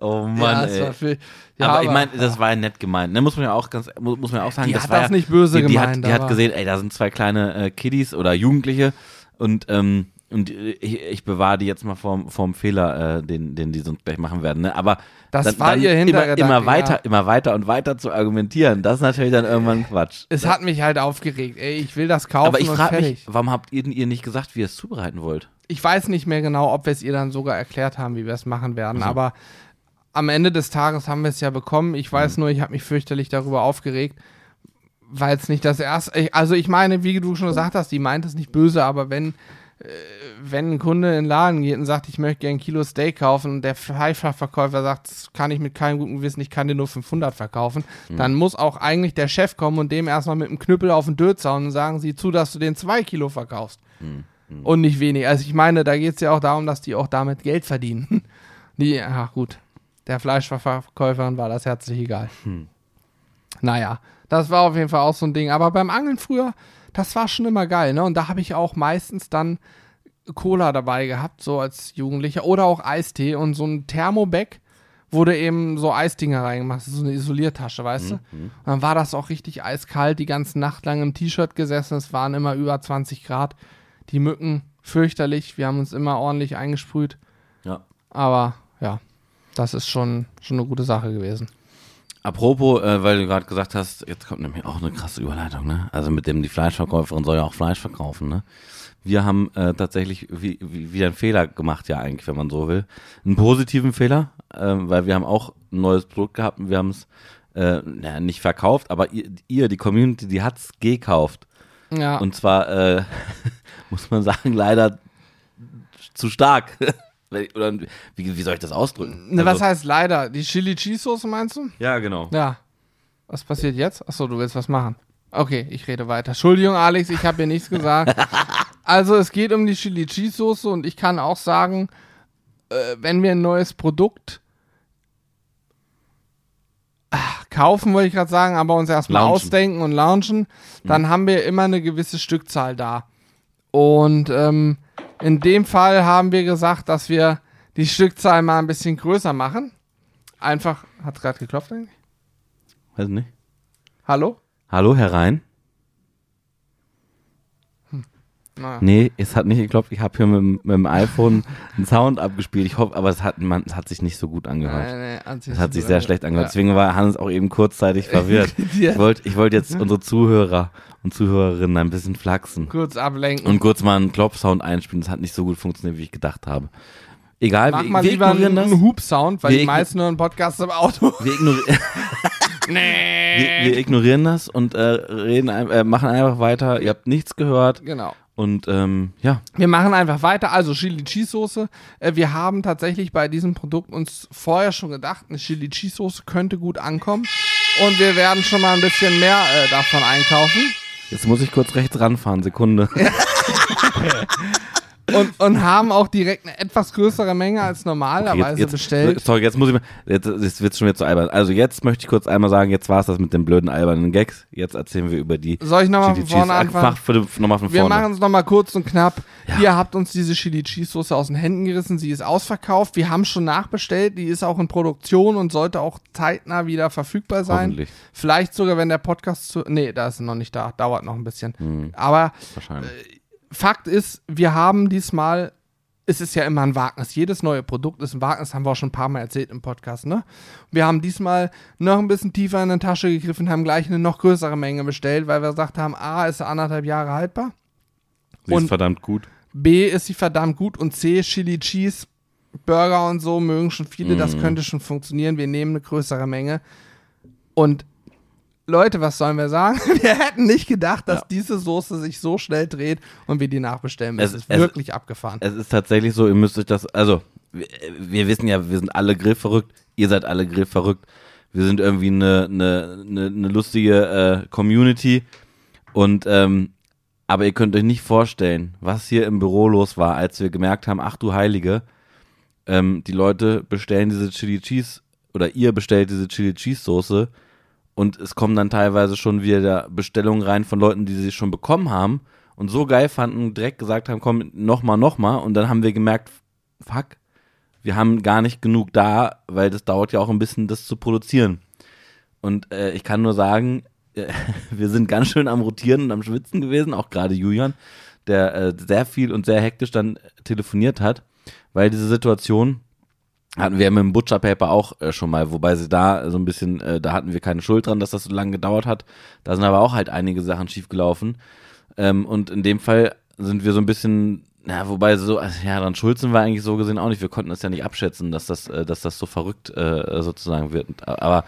Oh ja, Mann, war viel, ja, aber, ich meine, das war ja nett gemeint. Ne? Muss man ja auch ganz, mu- muss man ja auch sagen, Die das hat war das ja, nicht böse die, die gemeint, Hat, die hat aber- gesehen, ey, da sind zwei kleine äh, Kiddies oder Jugendliche und ähm, und äh, ich, ich bewahre die jetzt mal vorm, vorm Fehler, äh, den, den die sonst gleich machen werden. Ne? Aber Das dann, war dann ihr immer, Hintergedanke, immer weiter, ja. immer weiter und weiter zu argumentieren, das ist natürlich dann irgendwann Quatsch. es hat mich halt aufgeregt, ey, ich will das kaufen Aber ich frage mich, warum habt ihr, ihr nicht gesagt, wie ihr es zubereiten wollt? ich weiß nicht mehr genau, ob wir es ihr dann sogar erklärt haben, wie wir es machen werden, aber am Ende des Tages haben wir es ja bekommen. Ich weiß nur, ich habe mich fürchterlich darüber aufgeregt, weil es nicht das erste, also ich meine, wie du schon gesagt hast, die meint es nicht böse, aber wenn wenn ein Kunde in den Laden geht und sagt, ich möchte gerne ein Kilo Steak kaufen und der Fleischverkäufer sagt, das kann ich mit keinem guten Gewissen, ich kann dir nur 500 verkaufen, dann muss auch eigentlich der Chef kommen und dem erstmal mit dem Knüppel auf den Dötz hauen und sagen, sieh zu, dass du den zwei Kilo verkaufst und nicht wenig. Also ich meine, da geht es ja auch darum, dass die auch damit Geld verdienen. Die, ach gut, der Fleischverkäuferin war das herzlich egal. Naja, das war auf jeden Fall auch so ein Ding. Aber beim Angeln früher, das war schon immer geil, ne? Und da habe ich auch meistens dann Cola dabei gehabt, so als Jugendlicher. Oder auch Eistee und so ein Thermobag wurde eben so Eisdinger reingemacht, so eine Isoliertasche, weißt du? Und dann war das auch richtig eiskalt, die ganze Nacht lang im T-Shirt gesessen, es waren immer über 20 Grad. Die Mücken fürchterlich, wir haben uns immer ordentlich eingesprüht, Ja. aber ja, das ist schon, schon eine gute Sache gewesen. Apropos, äh, weil du gerade gesagt hast, jetzt kommt nämlich auch eine krasse Überleitung, ne? Also mit dem die Fleischverkäuferin soll ja auch Fleisch verkaufen, ne? Wir haben äh, tatsächlich wie, wie, wieder einen Fehler gemacht, ja eigentlich, wenn man so will. Einen positiven Fehler, ähm, weil wir haben auch ein neues Produkt gehabt und wir haben es äh, naja, nicht verkauft, aber ihr, ihr die Community, die hat's gekauft. Ja, Und zwar, äh, muss man sagen, leider zu stark. Oder wie, wie soll ich das ausdrücken? ne, was Also- heißt leider? Die Chili Cheese Soße meinst du? Ja, genau. Ja. Was passiert jetzt? Achso, du willst was machen. Okay, ich rede weiter. Entschuldigung, Alex, ich habe hier nichts gesagt. Also, es geht um die Chili Cheese Soße und ich kann auch sagen, äh, wenn wir ein neues Produkt ach, kaufen, wollte ich gerade sagen, aber uns erstmal Launchen. ausdenken und launchen, dann haben wir immer eine gewisse Stückzahl da. Und ähm, in dem Fall haben wir gesagt, dass wir die Stückzahl mal ein bisschen größer machen. Einfach, hat gerade geklopft eigentlich? Weiß nicht. Hallo? Hallo, Herr Naja. Nee, es hat nicht geklopft. Ich habe hier mit, dem- mit dem iPhone einen Sound abgespielt. Ich hoffe, aber es hat, man, es hat sich nicht so gut angehört. Nein, nein, Es hat sich sehr schlecht angehört. Deswegen war Hans auch eben kurzzeitig verwirrt. Ja. Ich wollte wollt jetzt unsere Zuhörer und Zuhörerinnen ein bisschen flachsen Kurz ablenken. und kurz mal einen Klopfsound einspielen. Das hat nicht so gut funktioniert, wie ich gedacht habe. Egal, Mach wir, mal wir lieber einen, ignorieren einen Hub-Sound, weil Wir die meisten hören Podcasts im Auto. Wir, ignori wir, wir ignorieren das und äh, reden, äh, machen einfach weiter. Ihr habt nichts gehört. Genau. Und ähm, ja, Wir machen einfach weiter. Also Chili Cheese Soße. Äh, wir haben tatsächlich bei diesem Produkt uns vorher schon gedacht, eine Chili Cheese Soße könnte gut ankommen. Und wir werden schon mal ein bisschen mehr äh, davon einkaufen. jetzt muss ich kurz rechts ranfahren, Sekunde. Und, und haben auch direkt eine etwas größere Menge als normalerweise jetzt, bestellt. Sorry, jetzt muss ich mal, jetzt, jetzt wird schon wieder zu albern. Also jetzt möchte ich kurz einmal sagen, jetzt war es das mit den blöden albernen Gags. Jetzt erzählen wir über die Soll ich nochmal von vorne anfangen? Von Wir machen es nochmal kurz und knapp. Ihr habt uns diese Chili Cheese Soße aus den Händen gerissen. Sie ist ausverkauft. Wir haben schon nachbestellt. Die ist auch in Produktion und sollte auch zeitnah wieder verfügbar sein. Hoffentlich. Vielleicht sogar, wenn der Podcast zu. Nee, da ist sie noch nicht da. Dauert noch ein bisschen. Hm, Aber wahrscheinlich. Fakt ist, wir haben diesmal. Es ist ja immer ein Wagnis. Jedes neue Produkt ist ein Wagnis, haben wir auch schon ein paar Mal erzählt im Podcast, ne? Wir haben diesmal noch ein bisschen tiefer in die Tasche gegriffen, haben gleich eine noch größere Menge bestellt, weil wir gesagt haben, A, ist anderthalb Jahre haltbar. Sie und- ist verdammt gut. B ist sie verdammt gut und C, Chili Cheese, Burger und so mögen schon viele, Mm. das könnte schon funktionieren. Wir nehmen eine größere Menge. Und Leute, was sollen wir sagen? Wir hätten nicht gedacht, dass Ja. diese Soße sich so schnell dreht und wir die nachbestellen Es- müssen. Es ist es- wirklich abgefahren. Es ist tatsächlich so, ihr müsst euch das, also, wir, wir wissen ja, wir sind alle grillverrückt, ihr seid alle grillverrückt. Wir sind irgendwie eine, eine, eine, eine lustige äh, Community. Und, ähm, aber ihr könnt euch nicht vorstellen, was hier im Büro los war, als wir gemerkt haben, ach du Heilige, ähm, die Leute bestellen diese Chili Cheese oder ihr bestellt diese Chili Cheese Soße und es kommen dann teilweise schon wieder Bestellungen rein von Leuten, die sie schon bekommen haben und so geil fanden, direkt gesagt haben, komm, nochmal, nochmal und dann haben wir gemerkt, fuck, wir haben gar nicht genug da, weil das dauert ja auch ein bisschen, das zu produzieren. Und äh, ich kann nur sagen, äh, wir sind ganz schön am Rotieren und am Schwitzen gewesen, auch gerade Julian, der äh, sehr viel und sehr hektisch dann telefoniert hat, weil diese Situation hatten wir mit dem Butcher Paper auch äh, schon mal, wobei sie da so ein bisschen, äh, da hatten wir keine Schuld dran, dass das so lange gedauert hat. Da sind aber auch halt einige Sachen schiefgelaufen. Ähm, und in dem Fall sind wir so ein bisschen, ja, wobei so, also, ja, dann schuld sind wir eigentlich so gesehen auch nicht. Wir konnten es ja nicht abschätzen, dass das, äh, dass das so verrückt äh, sozusagen wird. Aber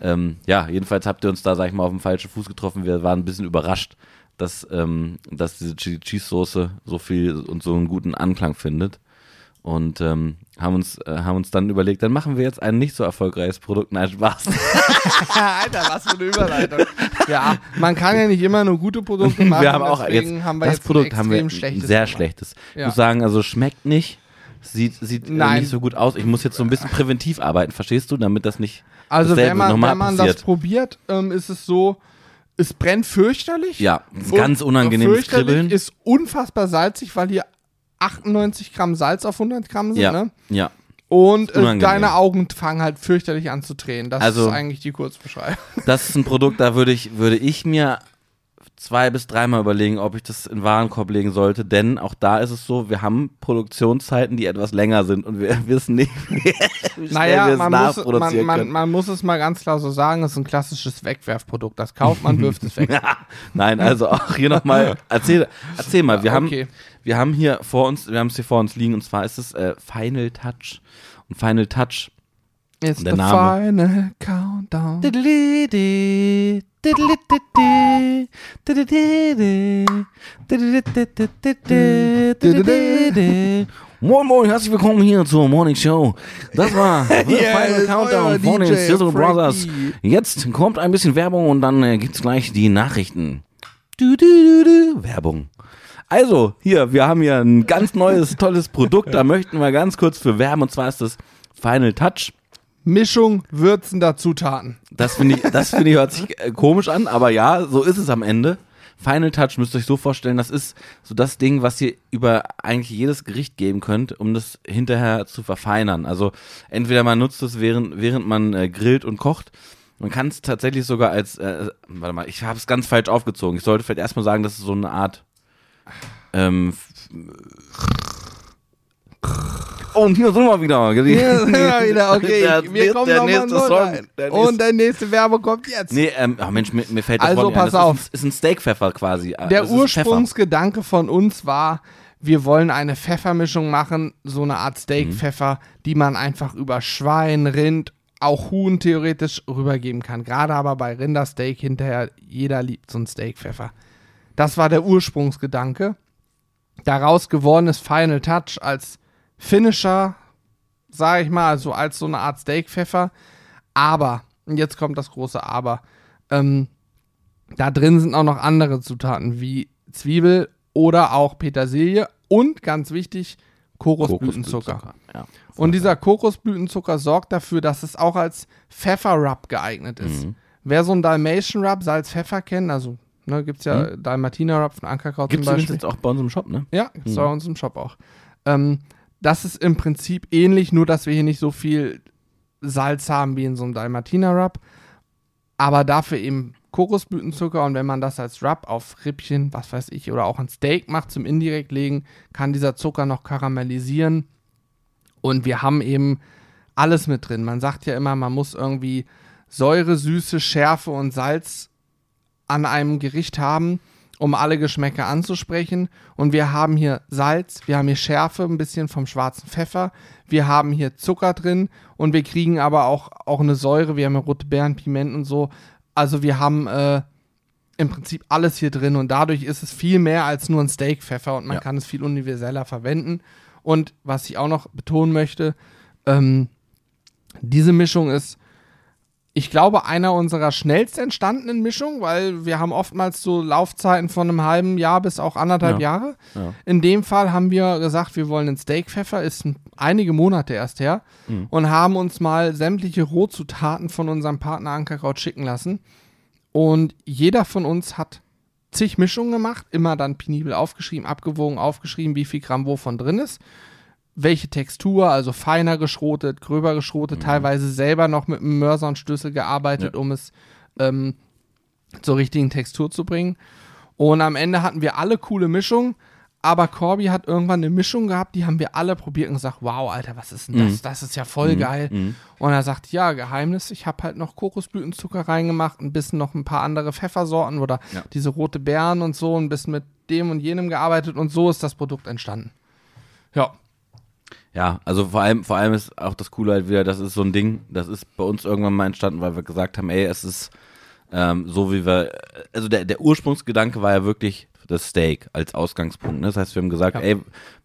ähm, ja, jedenfalls habt ihr uns da, sag ich mal, auf dem falschen Fuß getroffen. Wir waren ein bisschen überrascht, dass, ähm, dass diese Chili Cheese Soße so viel und so einen guten Anklang findet. Und ähm, haben, uns, äh, haben uns dann überlegt, dann machen wir jetzt ein nicht so erfolgreiches Produkt. Nein, Spaß. Alter, was für eine Überleitung. ja, man kann ja nicht immer nur gute Produkte machen. wir haben auch jetzt, haben wir das jetzt ein Produkt haben wir ein schlechtes sehr gemacht. schlechtes. Ich Ja. muss sagen, also schmeckt nicht, sieht, sieht äh, Nein. nicht so gut aus. Ich muss jetzt so ein bisschen präventiv arbeiten, verstehst du, damit das nicht Also wenn man, wenn man das probiert, ähm, ist es so, es brennt fürchterlich. Ja, ganz unangenehmes fürchterlich Kribbeln. ist unfassbar salzig, weil hier 98 Gramm Salz auf 100 Gramm sind, ja, ne? ja. Und äh, deine Augen fangen halt fürchterlich an zu drehen. Das Also- ist eigentlich die Kurzbeschreibung. Das ist ein Produkt, da würde ich, würde ich mir zwei bis dreimal überlegen, ob ich das in Warenkorb legen sollte, denn auch da ist es so, wir haben Produktionszeiten, die etwas länger sind und wir wissen nicht, wie schnell wir Naja, es man muss, man, man, man muss es mal ganz klar so sagen, es ist ein klassisches Wegwerfprodukt. Das kauft man, wirft es weg. Nein, also auch hier nochmal, erzähl, erzähl mal, wir haben, Okay. wir haben hier vor uns, wir haben es hier vor uns liegen und zwar ist es äh, Final Touch und Final Touch It's Der the Name. final countdown. Moin Moin, herzlich willkommen hier zur Morning Show. Das war The Yes, Final Countdown von den Sizzle. Brothers. Jetzt kommt ein bisschen Werbung und dann äh, gibt's gleich die Nachrichten. Du, du, du. Werbung. Also, hier, wir haben hier ein ganz neues, tolles Produkt. Da möchten wir ganz kurz für werben und zwar ist das Final Touch. Mischung würzender Zutaten. Das finde ich, das finde ich hört sich äh, komisch an, aber ja, so ist es am Ende. Final Touch müsst ihr euch so vorstellen, das ist so das Ding, was ihr über eigentlich jedes Gericht geben könnt, um das hinterher zu verfeinern. Also entweder man nutzt es während, während man äh, grillt und kocht. Man kann es tatsächlich sogar als, äh, warte mal, ich habe es ganz falsch aufgezogen. Ich sollte vielleicht erstmal sagen, das ist so eine Art ähm, Oh, und hier sind wir wieder. Hier sind wir wieder, okay. Der, wir kommen der nächste Song. Der Und der nächste Werbe kommt jetzt. Nee, ähm, oh Mensch, mir, mir fällt das Also, Wort nicht ein. pass das auf. Ist ein, ist ein Steakpfeffer quasi. der Das ist ein Ursprungsgedanke von uns war, wir wollen eine Pfeffermischung machen, so eine Art Steakpfeffer, die man einfach über Schwein, Rind, auch Huhn theoretisch rübergeben kann. Gerade aber bei Rindersteak hinterher, jeder liebt so einen Steakpfeffer. Das war der Ursprungsgedanke. daraus geworden ist Final Touch als Finisher, sage ich mal, also als so eine Art Steakpfeffer. Aber, und jetzt kommt das große Aber, ähm, da drin sind auch noch andere Zutaten wie Zwiebel oder auch Petersilie und ganz wichtig, Kokosblütenzucker. Ja. Und dieser Kokosblütenzucker sorgt dafür, dass es auch als Pfeffer-Rub geeignet ist. Mhm. Wer so einen Dalmatian Rub, Salz, Pfeffer kennt, also ne, gibt es ja Dalmatiner Rub von Ankerkraut Gibt es zum Beispiel. jetzt auch bei uns im Shop, ne? Ja, gibt's bei uns im Shop auch. Ähm, das ist im Prinzip ähnlich, nur dass wir hier nicht so viel Salz haben wie in so einem Dalmatiner Rub. Aber dafür eben Kokosblütenzucker und wenn man das als Rub auf Rippchen, was weiß ich, oder auch ein Steak macht zum indirekt legen, kann dieser Zucker noch karamellisieren. Und wir haben eben alles mit drin. Man sagt ja immer, man muss irgendwie Säure, Süße, Schärfe und Salz an einem Gericht haben, um alle Geschmäcker anzusprechen. Und wir haben hier Salz, wir haben hier Schärfe, ein bisschen vom schwarzen Pfeffer, wir haben hier Zucker drin und wir kriegen aber auch, auch eine Säure, wir haben hier rote Beeren, Piment und so. Also wir haben äh, im Prinzip alles hier drin und dadurch ist es viel mehr als nur ein Steakpfeffer und man Ja. kann es viel universeller verwenden. Und was ich auch noch betonen möchte, ähm, diese Mischung ist, ich glaube, einer unserer schnellst entstandenen Mischungen, weil wir haben oftmals so Laufzeiten von einem halben Jahr bis auch anderthalb Ja. Jahre. Ja. In dem Fall haben wir gesagt, wir wollen einen Steakpfeffer, ist ein- einige Monate erst her, Mhm. und haben uns mal sämtliche Rohzutaten von unserem Partner Ankerkraut schicken lassen. Und jeder von uns hat zig Mischungen gemacht, immer dann penibel aufgeschrieben, abgewogen, aufgeschrieben, wie viel Gramm wovon drin ist. Welche Textur, also feiner geschrotet, gröber geschrotet, teilweise selber noch mit einem Mörser und Schlüssel gearbeitet, Ja. um es ähm, zur richtigen Textur zu bringen. Und am Ende hatten wir alle coole Mischungen, aber Corby hat irgendwann eine Mischung gehabt, die haben wir alle probiert und gesagt, wow, Alter, was ist denn das? Mhm. Das ist ja voll geil. Mhm. Und er sagt, ja, Geheimnis, ich habe halt noch Kokosblütenzucker reingemacht, ein bisschen noch ein paar andere Pfeffersorten oder Ja. diese rote Beeren und so, ein bisschen mit dem und jenem gearbeitet und so ist das Produkt entstanden. Ja, Ja, also vor allem, vor allem ist auch das Coole halt wieder, das ist so ein Ding, das ist bei uns irgendwann mal entstanden, weil wir gesagt haben, ey, es ist ähm, so wie wir, also der, der Ursprungsgedanke war ja wirklich das Steak als Ausgangspunkt. Ne? Das heißt, wir haben gesagt, Ja. ey,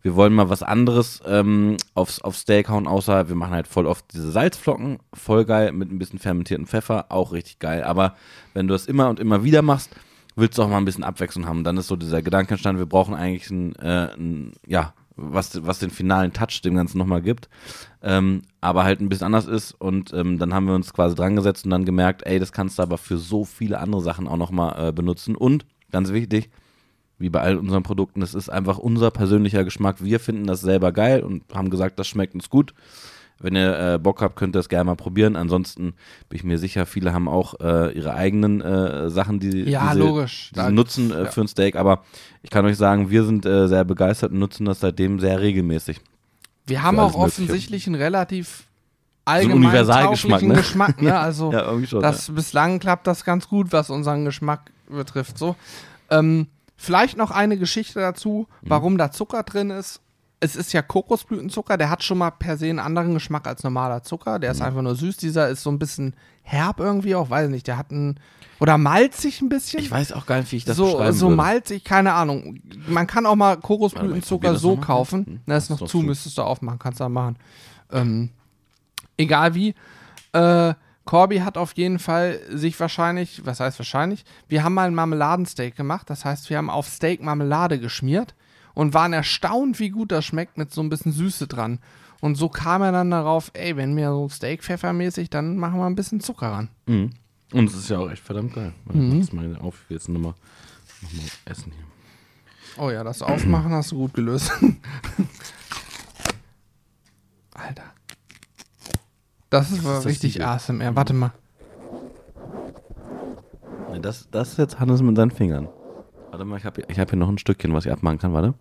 wir wollen mal was anderes ähm, aufs, aufs Steak hauen, außer wir machen halt voll oft diese Salzflocken, voll geil, mit ein bisschen fermentierten Pfeffer, auch richtig geil. Aber wenn du das immer und immer wieder machst, willst du auch mal ein bisschen Abwechslung haben. Dann ist so dieser Gedanke entstanden, wir brauchen eigentlich ein, äh, ein ja, was, was den finalen Touch dem Ganzen nochmal gibt, ähm, aber halt ein bisschen anders ist und ähm, dann haben wir uns quasi dran gesetzt und dann gemerkt, ey, das kannst du aber für so viele andere Sachen auch nochmal äh, benutzen und, ganz wichtig, wie bei all unseren Produkten, das ist einfach unser persönlicher Geschmack. Wir finden das selber geil und haben gesagt, das schmeckt uns gut. Wenn ihr äh, Bock habt, könnt ihr das gerne mal probieren. Ansonsten bin ich mir sicher, viele haben auch äh, ihre eigenen äh, Sachen, die, ja die sie, logisch. die sie nutzen äh, ja. für ein Steak. Aber ich kann euch sagen, wir sind äh, sehr begeistert und nutzen das seitdem sehr regelmäßig. Wir haben auch offensichtlich einen relativ allgemein Universalgeschmack, tauglichen ne? Geschmack, ne? Also Ja, schon. das bislang klappt das ganz gut, was unseren Geschmack betrifft. So, ähm, vielleicht noch eine Geschichte dazu, Mhm. warum da Zucker drin ist. Es ist ja Kokosblütenzucker, der hat schon mal per se einen anderen Geschmack als normaler Zucker. Der Mhm. ist einfach nur süß. Dieser ist so ein bisschen herb irgendwie auch, weiß nicht. Der hat einen oder malzig ein bisschen. Ich weiß auch gar nicht, wie ich das so, beschreiben so würde. malzig, keine Ahnung. Man kann auch mal Kokosblütenzucker so noch mal. Hm, kaufen. Na, ist noch doch zu, zu. müsstest du aufmachen, kannst du da machen. Ähm, egal wie. Äh, Corby hat auf jeden Fall sich wahrscheinlich, was heißt wahrscheinlich, wir haben mal ein Marmeladensteak gemacht. Das heißt, wir haben auf Steak Marmelade geschmiert und waren erstaunt, wie gut das schmeckt mit so ein bisschen Süße dran. Und so kam er dann darauf, ey, wenn wir so Steak-Pfeffermäßig, dann machen wir ein bisschen Zucker ran. Mhm. Und es ist ja auch echt verdammt geil. Mhm. das mal auf, ich will jetzt nochmal noch mal essen hier. Oh ja, das Aufmachen hast du gut gelöst. Alter. Das ist, ist das richtig Siegel? ASMR. Warte mal. Das, das ist jetzt Hannes mit seinen Fingern. Warte mal, ich habe ich hab hier noch ein Stückchen, was ich abmachen kann, warte.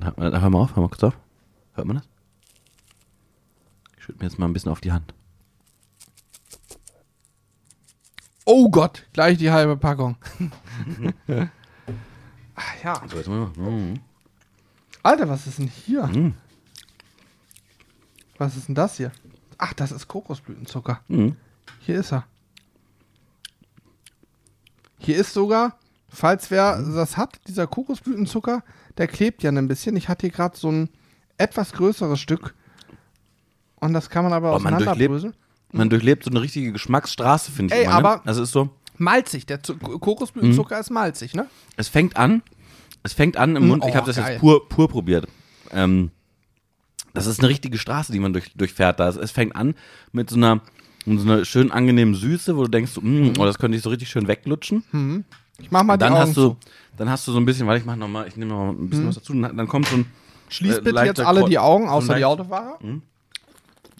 Hör, äh, hör mal auf, hör mal kurz auf. Hört man das? Ich schütte mir jetzt mal ein bisschen auf die Hand. Oh Gott, gleich die halbe Packung. Ach ja. So, jetzt mal. Mhm. Alter, was ist denn hier? Mhm. Was ist denn das hier? Ach, das ist Kokosblütenzucker. Mhm. Hier ist er. Hier ist sogar, falls wer das hat, dieser Kokosblütenzucker, der klebt ja ein bisschen. Ich hatte hier gerade so ein etwas größeres Stück. Und das kann man aber man auseinanderbröseln. Man durchlebt so eine richtige Geschmacksstraße, finde ich Ey, immer. aber- Ne? Es ist so, Malzig, der Zu Kokosblütenzucker ist malzig, ne? es fängt an, es fängt an im Mund. ich oh, habe das geil. jetzt pur, pur probiert. Ähm, das ist eine richtige Straße, die man durch, durchfährt. Da. Es fängt an mit so einer, mit so einer schön angenehmen Süße, wo du denkst, mm, oh, das könnte ich so richtig schön weglutschen. Ich mach mal Und dann die Augen hast du, zu. dann hast du so ein bisschen, weil ich mach noch mal, ich nehme noch mal ein bisschen was dazu. Dann kommt so ein Schließ äh, bitte leichter jetzt alle die Augen, so außer die leicht- Autofahrer.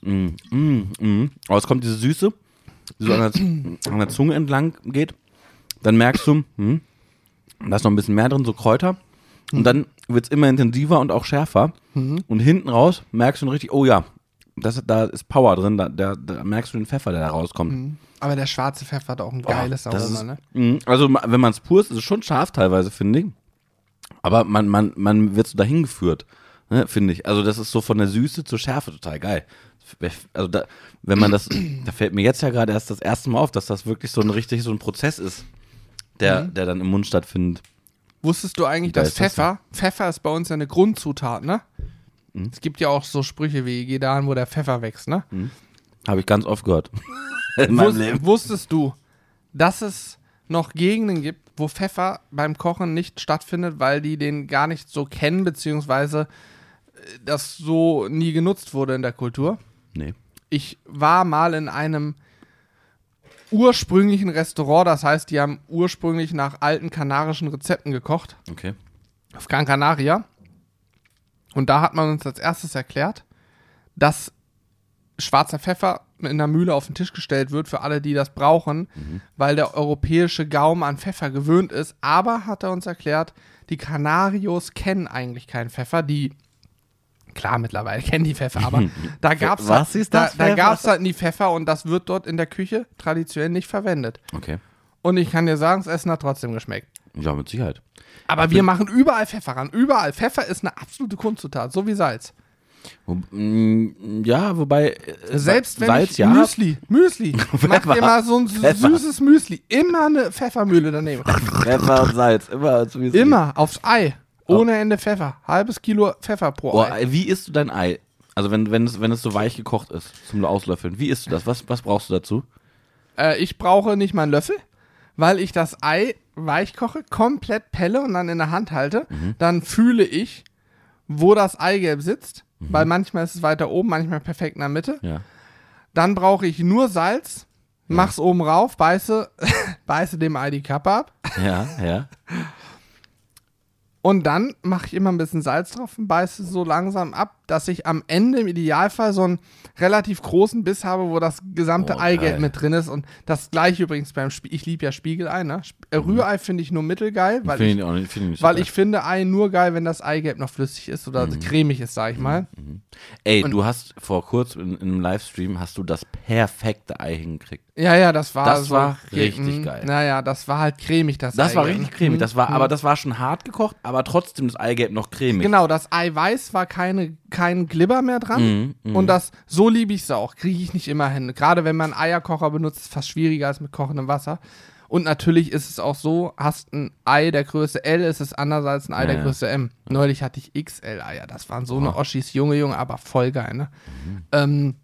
Mm, mm. Aber es kommt diese Süße, die so an der, an der Zunge entlang geht. Dann merkst du, hm, da ist noch ein bisschen mehr drin, so Kräuter. Und dann wird es immer intensiver und auch schärfer. Und hinten raus merkst du richtig, oh ja, das, da ist Power drin, da, da, da merkst du den Pfeffer, der da rauskommt. Aber der schwarze Pfeffer hat auch ein geiles Oh, Aroma, ne? Mhm. Also wenn man es pur ist, ist es schon scharf teilweise, finde ich. Aber man, man, man wird so dahin geführt, ne, finde ich. Also das ist so von der Süße zur Schärfe total geil. Also da, wenn man das, da fällt mir jetzt ja gerade erst das erste Mal auf, dass das wirklich so ein richtig so ein Prozess ist, der, der dann im Mund stattfindet. Wusstest du eigentlich, geil dass ist das Pfeffer, Pfeffer ist bei uns ja eine Grundzutat, ne? Mhm. Es gibt ja auch so Sprüche wie, geh dahin, wo der Pfeffer wächst, ne? Habe ich ganz oft gehört. in meinem Wus Leben. wusstest du, dass es noch Gegenden gibt, wo Pfeffer beim Kochen nicht stattfindet, weil die den gar nicht so kennen, beziehungsweise äh, das so nie genutzt wurde in der Kultur? Nee. Ich war mal in einem ursprünglichen Restaurant, das heißt, die haben ursprünglich nach alten kanarischen Rezepten gekocht, Okay. auf Gran Canaria. Und da hat man uns als erstes erklärt, dass schwarzer Pfeffer in der Mühle auf den Tisch gestellt wird für alle, die das brauchen, weil der europäische Gaumen an Pfeffer gewöhnt ist. Aber hat er uns erklärt, die Kanarios kennen eigentlich keinen Pfeffer. Die, klar, mittlerweile kennen die Pfeffer, aber da gab es ist da, das, da gab's halt nie Pfeffer und das wird dort in der Küche traditionell nicht verwendet. Okay. Und ich kann dir sagen, das Essen hat trotzdem geschmeckt. Ja, mit Sicherheit. Aber wir machen überall Pfeffer ran. Überall. Pfeffer ist eine absolute Kunstzutat, so wie Salz. Mm, ja, wobei. äh, Selbst wenn Salz, ich ja. Müsli, Müsli, mach dir mal so ein Pfeffer. süßes Müsli. Immer eine Pfeffermühle daneben. Pfeffer und Salz. Immer. so wie es Immer aufs Ei. Ohne Ende Pfeffer. Halbes Kilo Pfeffer pro Boah, Ei. wie isst du dein Ei? Also wenn, wenn, es, wenn es so weich gekocht ist, zum Auslöffeln. Wie isst du das? Was, was brauchst du dazu? Äh, ich brauche nicht mal einen Löffel, weil ich das Ei weich koche, komplett pelle und dann in der Hand halte. Mhm. Dann fühle ich, wo das Eigelb sitzt. Mhm. Weil manchmal ist es weiter oben, manchmal perfekt in der Mitte. Ja. Dann brauche ich nur Salz, mach's oben rauf, beiße, beiße dem Ei die Kappe ab. Ja, ja. Und dann mache ich immer ein bisschen Salz drauf und beiße so langsam ab, dass ich am Ende im Idealfall so einen relativ großen Biss habe, wo das gesamte Oh, Eigelb geil. mit drin ist. Und das gleiche übrigens beim Spiel. Ich liebe ja Spiegelei, ne? Äh, Rührei finde ich nur mittelgeil, weil, ich, ich finde ich weil geil. ich finde Ei nur geil, wenn das Eigelb noch flüssig ist oder Mhm. cremig ist, sag ich mal. Ey, du hast vor kurzem in, in einem Livestream hast du das perfekte Ei hingekriegt. Ja, ja, das war Das so war richtig mm, geil. Naja, das war halt cremig, das Das war Eigelb. richtig cremig. Mhm. Das war, aber das war schon hart gekocht, aber trotzdem das Eigelb noch cremig. Genau, das Eiweiß war keine, kein Glibber mehr dran. Mhm, mhm. Und das, so liebe ich es auch. Kriege ich nicht immer hin. Gerade wenn man Eierkocher benutzt, ist es fast schwieriger als mit kochendem Wasser. Und natürlich ist es auch so, hast ein Ei der Größe L, ist es anders als ein Ei Ja, der ja. Größe M. Neulich hatte ich XL-Eier. Das waren so eine Oschis, Junge, Junge, aber voll geil, ne? Mhm. Ähm,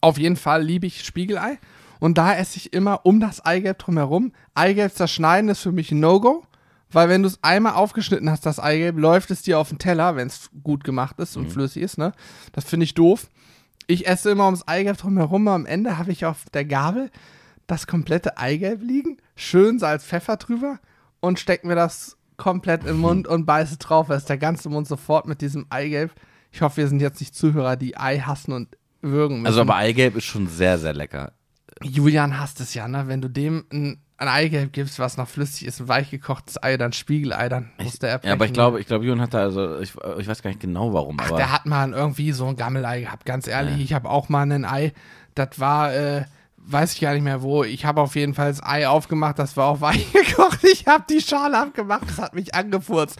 auf jeden Fall liebe ich Spiegelei. Und da esse ich immer um das Eigelb drumherum. Eigelb zerschneiden ist für mich ein No-Go. Weil wenn du es einmal aufgeschnitten hast, das Eigelb, läuft es dir auf den Teller, wenn es gut gemacht ist und flüssig ist, ne? Das finde ich doof. Ich esse immer ums Eigelb drumherum, am Ende habe ich auf der Gabel das komplette Eigelb liegen, schön Salz, Pfeffer drüber und steck mir das komplett im Mund und beiße drauf, da ist der ganze Mund sofort mit diesem Eigelb. Ich hoffe, wir sind jetzt nicht Zuhörer, die Ei hassen und würgen müssen. Also aber Eigelb ist schon sehr, sehr lecker. Julian hasst es ja, ne? Wenn du dem ein, ein Eigelb gibst, was noch flüssig ist, ein weich gekochtes Ei, dann Spiegelei, dann muss der erbrechen. Ja, aber ich glaube, ich glaube, Jürgen hat da, also ich, ich weiß gar nicht genau warum, Ach, aber der hat mal irgendwie so ein Gammelei gehabt, ganz ehrlich. Ich habe auch mal ein Ei, das war, äh, weiß ich gar nicht mehr wo. Ich habe auf jeden Fall das Ei aufgemacht, das war auch weich gekocht. Ich habe die Schale abgemacht, das hat mich angefurzt.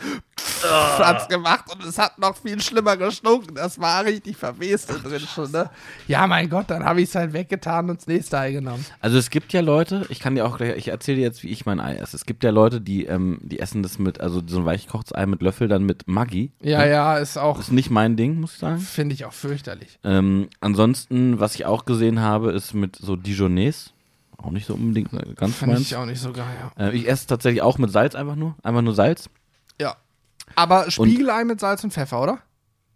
Hat's gemacht und es hat noch viel schlimmer gestunken. Das war richtig verwest da drin schon, ne? Ja, mein Gott, dann habe ich es halt weggetan und das nächste Ei genommen. Also es gibt ja Leute, ich kann dir auch gleich, ich erzähle dir jetzt, wie ich mein Ei esse. Es gibt ja Leute, die, ähm, die essen das mit, also so ein weichgekochtes Ei mit Löffel dann mit Maggi. Ja, ja, ist auch, Das ist nicht mein Ding, muss ich sagen. finde ich auch fürchterlich. Ähm, ansonsten, was ich auch gesehen habe, ist mit so Dijonnaise. Auch nicht so unbedingt ganz Fand meins. ich auch nicht so geil, ja. Äh, ich esse tatsächlich auch mit Salz einfach nur. Einfach nur Salz. Aber Spiegelei mit Salz und Pfeffer, oder?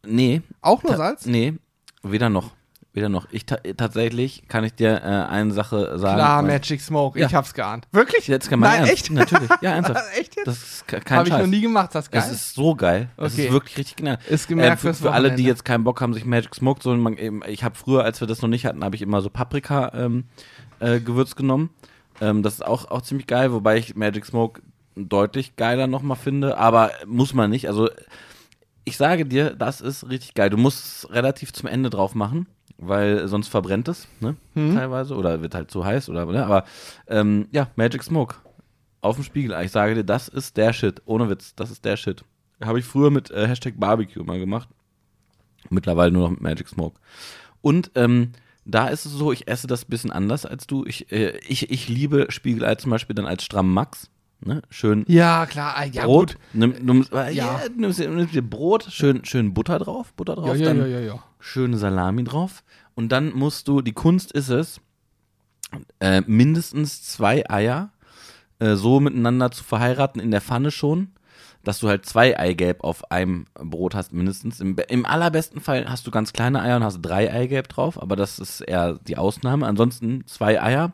Nee. Auch nur Salz? Nee, weder noch. Weder noch. Ich ta tatsächlich kann ich dir äh, eine Sache sagen. Klar, Magic Smoke, Ja. ich hab's geahnt. Wirklich? Jetzt kann man Nein, ernst. echt? Natürlich. Ja, ernsthaft. echt jetzt? Das ist ke- kein Habe ich Scheiß. noch nie gemacht, das ist geil. Es ist so geil. Okay. ist wirklich richtig genial. Ist gemerkt äh, für, für alle, die jetzt keinen Bock haben, sich Magic Smoke zu holen, man, eben, ich habe früher, als wir das noch nicht hatten, habe ich immer so Paprika ähm, äh, Gewürz genommen. Ähm, das ist auch, auch ziemlich geil, wobei ich Magic Smoke deutlich geiler nochmal finde, aber muss man nicht. Also ich sage dir, das ist richtig geil. Du musst es relativ zum Ende drauf machen, weil sonst verbrennt es, ne? Mhm. Teilweise. Oder wird halt zu heiß oder ne? Aber ähm, ja, Magic Smoke. Auf dem Spiegel. Ich sage dir, das ist der Shit. Ohne Witz, das ist der Shit. Habe ich früher mit äh, Hashtag Barbecue mal gemacht. Mittlerweile nur noch mit Magic Smoke. Und ähm, da ist es so, ich esse das ein bisschen anders als du. Ich, äh, ich, ich liebe Spiegelei zum Beispiel dann als stramm Max. Ne? Schön Ja, klar, ah, ja, Brot. gut. Nimm, nimm, ja. Ja. nimmst, dir- nimmst dir Brot, schön, schön Butter drauf, Butter drauf, Ja, ja, dann schöne Salami drauf. Und dann musst du, die Kunst ist es, äh, mindestens zwei Eier äh, so miteinander zu verheiraten in der Pfanne schon, dass du halt zwei Eigelb auf einem Brot hast mindestens. Im, Im allerbesten Fall hast du ganz kleine Eier und hast drei Eigelb drauf, aber das ist eher die Ausnahme. Ansonsten zwei Eier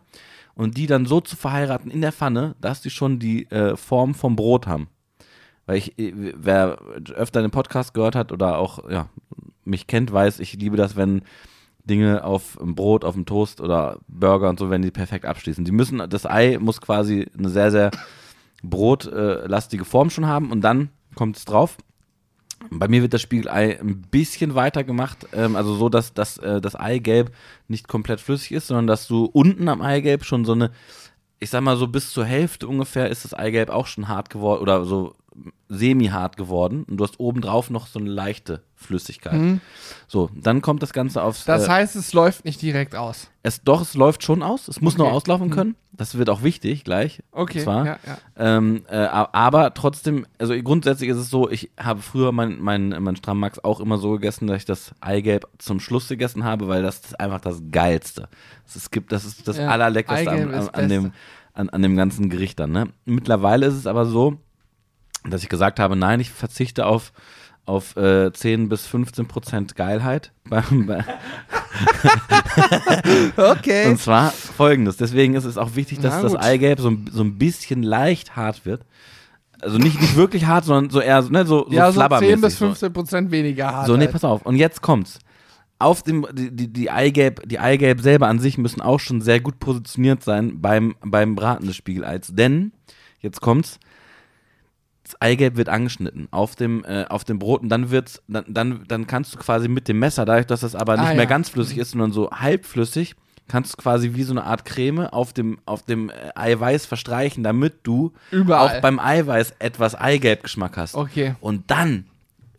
und die dann so zu verheiraten in der Pfanne, dass die schon die äh, Form vom Brot haben. Weil ich, äh, wer öfter den Podcast gehört hat oder auch ja, mich kennt, weiß, ich liebe das, wenn Dinge auf dem Brot, auf dem Toast oder Burger und so, wenn die perfekt abschließen. Die müssen, das Ei muss quasi eine sehr, sehr brotlastige Form schon haben und dann kommt es drauf. Bei mir wird das Spiegelei ein bisschen weiter gemacht, ähm, also so, dass, dass äh, das Eigelb nicht komplett flüssig ist, sondern dass du unten am Eigelb schon so eine, ich sag mal so bis zur Hälfte ungefähr ist das Eigelb auch schon hart geworden oder so semi-hart geworden und du hast obendrauf noch so eine leichte Flüssigkeit. So, dann kommt das Ganze aufs. Mhm. Das äh, heißt, es läuft nicht direkt aus. es, doch, es läuft schon aus. Es muss Okay. noch auslaufen können. Das wird auch wichtig gleich. Okay, zwar, ja, ja. Ähm, äh, aber trotzdem, also grundsätzlich ist es so, ich habe früher mein, mein, mein Strammax auch immer so gegessen, dass ich das Eigelb zum Schluss gegessen habe, weil das ist einfach das Geilste. Das ist, gibt, das ist das Ja, Allerleckerste an, an, an, dem, an, an dem ganzen Gericht dann. Ne? Mittlerweile ist es aber so, dass ich gesagt habe, nein, ich verzichte auf, auf äh, 10 bis 15 Prozent Geilheit Okay. und zwar folgendes. Deswegen ist es auch wichtig, dass Na das. Eigelb so, ein- so ein bisschen leicht hart wird. Also nicht, nicht wirklich hart, sondern so eher ne, so, so ja, so 10 flabbermäßig. bis 15 Prozent weniger hart. so, so, nee, halt. pass auf. Und jetzt kommt's. Auf dem, die, die, die Eigelb, die Eigelb selber an sich müssen auch schon sehr gut positioniert sein beim, beim Braten des Spiegeleis. Denn, jetzt kommt's, das Eigelb wird angeschnitten auf dem, äh, auf dem Brot und dann wird's, dann, dann, dann kannst du quasi mit dem Messer, dadurch, dass das aber nicht Ah, mehr ja. ganz flüssig ist, sondern so halbflüssig, kannst du quasi wie so eine Art Creme auf dem, auf dem äh, Eiweiß verstreichen, damit du Überall. auch beim Eiweiß etwas Eigelbgeschmack hast. Okay. Und dann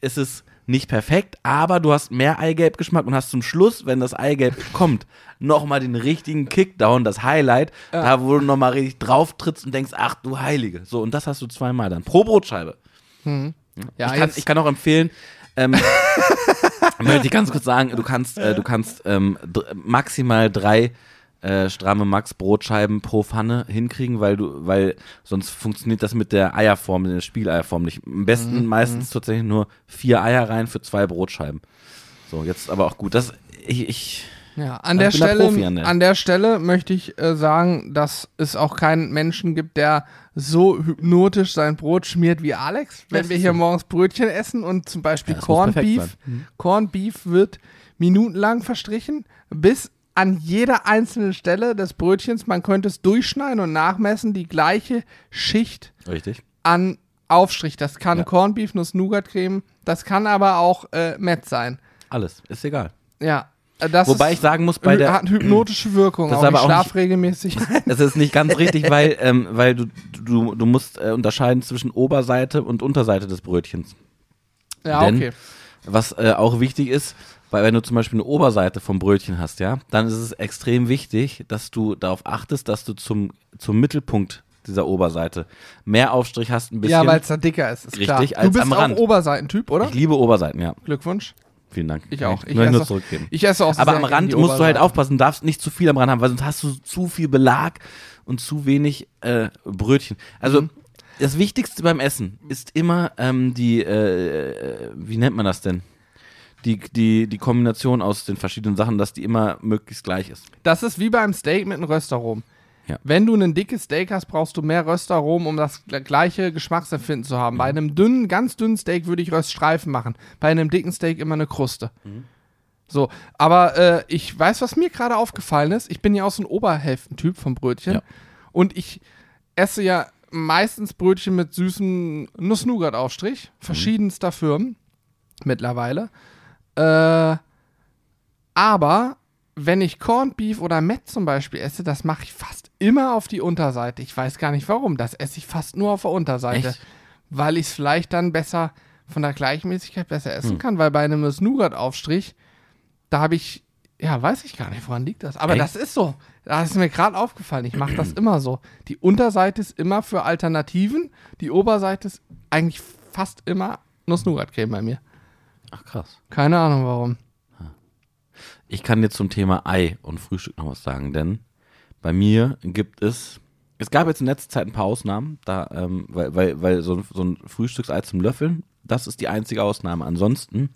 ist es nicht perfekt, aber du hast mehr Eigelbgeschmack und hast zum Schluss, wenn das Eigelb kommt, nochmal den richtigen Kickdown, das Highlight, da wo du nochmal richtig drauf trittst und denkst, ach du Heilige. So, und das hast du zweimal dann. Pro Brotscheibe. Ja, ich, kann, ich kann auch empfehlen, ähm, möchte ich ganz kurz sagen, du kannst, äh, du kannst ähm, maximal drei äh, stramme Max Brotscheiben pro Pfanne hinkriegen, weil du, weil sonst funktioniert das mit der Eierform, mit der Spieleierform nicht. Am besten Mhm, meistens tatsächlich nur vier Eier rein für zwei Brotscheiben. So, jetzt aber auch gut. Das, ich, ich Ja, an der, der Stelle, an an, der. der Stelle möchte ich äh, sagen, dass es auch keinen Menschen gibt, der so hypnotisch sein Brot schmiert wie Alex. Wenn wir hier morgens Brötchen essen und zum Beispiel Ja, Corned Beef. sein. Corned Beef wird minutenlang verstrichen, bis an jeder einzelnen Stelle des Brötchens, man könnte es durchschneiden und nachmessen, die gleiche Schicht richtig. an Aufstrich. Das kann Ja. Corned Beef, Nuss-Nougat-Creme, das kann aber auch äh, Met sein. Alles, ist egal. Ja. Das Wobei ich sagen muss, bei der, hat hypnotische Wirkung. Das auch aber auch schlaf nicht- regelmäßig. Das ist nicht ganz richtig, weil, ähm, weil du, du, du musst äh, unterscheiden zwischen Oberseite und Unterseite des Brötchens. ja, Denn- okay. Was äh, auch wichtig ist, weil wenn du zum Beispiel eine Oberseite vom Brötchen hast, ja, dann ist es extrem wichtig, dass du darauf achtest, dass du zum, zum Mittelpunkt dieser Oberseite mehr Aufstrich hast, ein bisschen. Ja, weil es da dicker ist, ist Richtig, klar. Du bist am auch. Oberseitentyp, oder? ich liebe Oberseiten, ja. Glückwunsch. Vielen Dank. Ich auch. Ich, Ich möchte nur esse- zurückgeben. Ich esse auch Aber sehr am Rand musst du halt aufpassen, darfst nicht zu viel am Rand haben, weil sonst hast du zu viel Belag und zu wenig äh, Brötchen. Also Mhm. das Wichtigste beim Essen ist immer ähm, die, äh, äh, wie nennt man das denn? Die, die, die Kombination aus den verschiedenen Sachen, dass die immer möglichst gleich ist. Das ist wie beim Steak mit einem Röstaromen. Ja. Wenn du ein dickes Steak hast, brauchst du mehr Röstaromen, um das gl- gleiche Geschmacksempfinden zu haben. Bei einem dünnen, ganz dünnen Steak würde ich Röststreifen machen. Bei einem dicken Steak immer eine Kruste. So, aber äh, ich weiß, was mir gerade aufgefallen ist. Ich bin ja auch so ein Oberhälftentyp vom Brötchen. Ja. Und ich esse ja meistens Brötchen mit süßem Nuss-Nougat-Aufstrich. Verschiedenster Firmen mittlerweile. Äh, aber wenn ich Corned Beef oder Met zum Beispiel esse, das mache ich fast immer auf die Unterseite. Ich weiß gar nicht warum. Das esse ich fast nur auf der Unterseite. Echt? Weil ich es vielleicht dann besser von der Gleichmäßigkeit besser Hm. essen kann, weil bei einem Nougat-Aufstrich, da habe ich, ja, weiß ich gar nicht, woran liegt das. Aber Echt? das ist so. Das ist mir gerade aufgefallen. Ich mache das immer so. Die Unterseite ist immer für Alternativen, die Oberseite ist eigentlich fast immer Nuss-Nougat-Creme bei mir. Ach krass. Keine Ahnung warum. Ich kann jetzt zum Thema Ei und Frühstück noch was sagen, denn bei mir gibt es, es gab jetzt in letzter Zeit ein paar Ausnahmen, da, ähm, weil, weil, weil so, ein- so ein Frühstücksei zum Löffeln, das ist die einzige Ausnahme. Ansonsten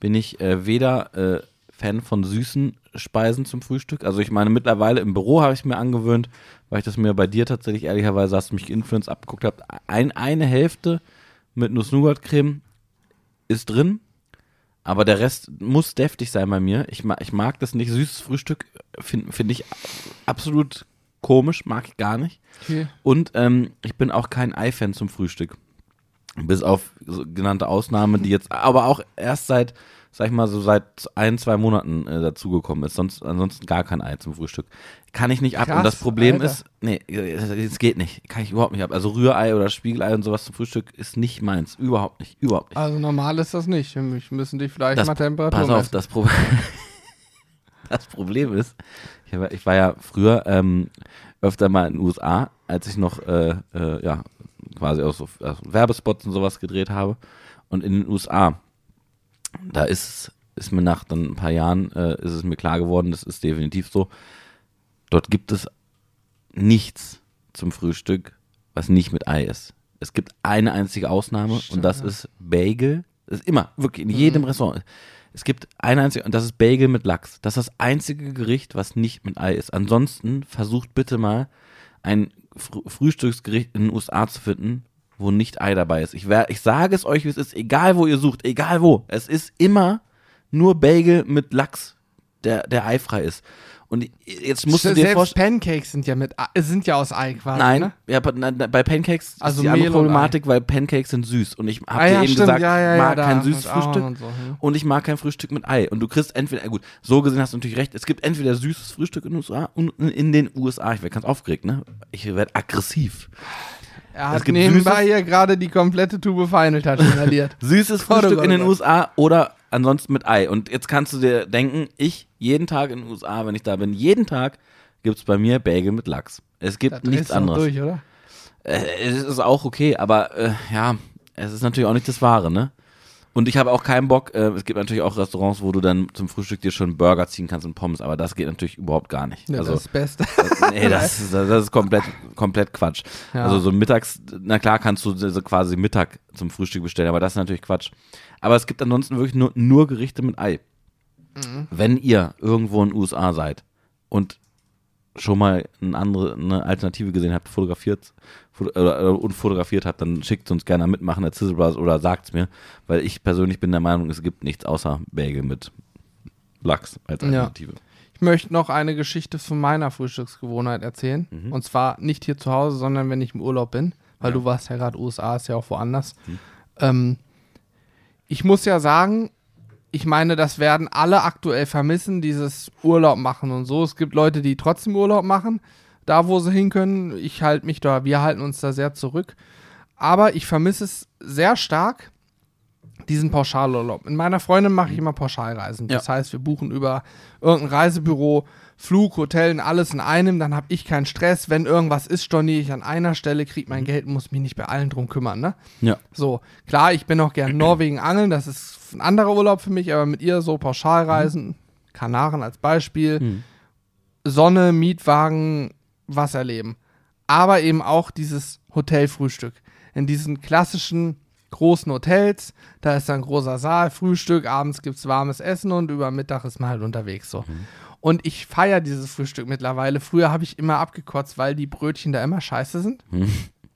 bin ich äh, weder äh, Fan von süßen Speisen zum Frühstück. Also ich meine, mittlerweile im Büro habe ich mir angewöhnt, weil ich das mir bei dir tatsächlich ehrlicherweise, hast du mich geinfluenced abgeguckt habt, ein, eine Hälfte mit Nuss-Nougat-Creme ist drin, aber der Rest muss deftig sein bei mir. Ich mag, ich mag das nicht. Süßes Frühstück finde find ich absolut komisch, mag ich gar nicht. Okay. Und ähm, ich bin auch kein Ei-Fan zum Frühstück. Bis auf so genannte Ausnahmen, die jetzt aber auch erst seit, sag ich mal, so seit ein, zwei Monaten äh, dazugekommen ist. Sonst, ansonsten gar kein Ei zum Frühstück. Kann ich nicht ab. Krass, und das Problem Alter. ist, nee, es geht nicht. Kann ich überhaupt nicht ab. Also Rührei oder Spiegelei und sowas zum Frühstück ist nicht meins. Überhaupt nicht. Überhaupt nicht. Also normal ist das nicht. Wir müssen dich vielleicht Das- mal Temperatur Pass auf, messen. das, Pro das Problem ist, ich, hab, ich war ja früher ähm, öfter mal in den USA, als ich noch äh, äh, ja, quasi auch so äh, Werbespots und sowas gedreht habe. Und in den USA, da ist, ist mir nach dann ein paar Jahren, äh, ist es mir klar geworden, das ist definitiv so, dort gibt es nichts zum Frühstück, was nicht mit Ei ist. Es gibt eine einzige Ausnahme und das ist Bagel. Das ist immer, wirklich, in jedem Restaurant. Es gibt eine einzige, und das ist Bagel mit Lachs. Das ist das einzige Gericht, was nicht mit Ei ist. Ansonsten versucht bitte mal ein Fr Frühstücksgericht in den USA zu finden, wo nicht Ei dabei ist. Ich, ich sage es euch, wie es ist, egal wo ihr sucht, egal wo. Es ist immer nur Bagel mit Lachs, der, der eifrei ist. Und jetzt musst du dir Selbst vorstellen. Pancakes sind ja mit sind ja aus Ei quasi. Nein, Ne? ja, bei, Pancakes Also ist die andere Mehl und Problematik, weil Pancakes sind süß. Und ich habe Ah dir ja, eben stimmt. gesagt, ja, ja, mag kein süßes Frühstück. Und so. Und ich mag kein Frühstück mit Ei. Und du kriegst entweder, gut, so gesehen hast du natürlich recht, es gibt entweder süßes Frühstück in den USA und in den USA. Ich werde ganz aufgeregt, ne? Ich werde aggressiv. Er hat nebenbei süßes- hier gerade die komplette Tube Final Touch inhaliert. Süßes Frühstück in den. USA oder ansonsten mit Ei. Und jetzt kannst du dir denken, ich jeden Tag in den USA, wenn ich da bin, jeden Tag gibt es bei mir Bagel mit Lachs. Es gibt Da nichts anderes. Durch, oder? Äh, es ist auch okay, aber äh, ja, es ist natürlich auch nicht das Wahre, ne? Und ich habe auch keinen Bock, äh, es gibt natürlich auch Restaurants, wo du dann zum Frühstück dir schon Burger ziehen kannst und Pommes, aber das geht natürlich überhaupt gar nicht. Ja, also, das ist das Beste. das, nee, das, ist- das ist komplett, komplett Quatsch. Ja. Also so mittags, na klar kannst du so quasi Mittag zum Frühstück bestellen, aber das ist natürlich Quatsch. Aber es gibt ansonsten wirklich nur, nur Gerichte mit Ei. Mhm. Wenn ihr irgendwo in den USA seid und schon mal eine andere eine Alternative gesehen habt, fotografiert foto, oder, und fotografiert habt, dann schickt uns gerne mitmachen, der Sizzle Brothers, oder sagt's mir, weil ich persönlich bin der Meinung, es gibt nichts außer Bagel mit Lachs als Ja. Alternative. Ich möchte noch eine Geschichte von meiner Frühstücksgewohnheit erzählen. Mhm. Und zwar nicht hier zu Hause, sondern wenn ich im Urlaub bin. Weil du warst ja gerade USA, ist ja auch woanders. Mhm. Ähm, ich muss ja sagen, ich meine, das werden alle aktuell vermissen, dieses Urlaub machen und so. Es gibt Leute, die trotzdem Urlaub machen, da wo sie hin können. Ich halte mich da, wir halten uns da sehr zurück. Aber ich vermisse es sehr stark, diesen Pauschalurlaub. In meiner Freundin mache ich immer Pauschalreisen. Das heißt, wir buchen über irgendein Reisebüro Flug, Hotel, alles in einem. Dann habe ich keinen Stress. Wenn irgendwas ist, storniere ich an einer Stelle, kriege mein Geld und muss mich nicht bei allen drum kümmern. Ne? Ja. So, klar, ich bin auch gern Norwegen angeln. Das ist ein anderer Urlaub für mich, aber mit ihr so Pauschalreisen, Kanaren als Beispiel, Mhm. Sonne, Mietwagen, was erleben. Aber eben auch dieses Hotelfrühstück. In diesen klassischen großen Hotels, da ist dann großer Saal, Frühstück, abends gibt es warmes Essen und über Mittag ist man halt unterwegs so. Und ich feiere dieses Frühstück mittlerweile. Früher habe ich immer abgekotzt, weil die Brötchen da immer scheiße sind.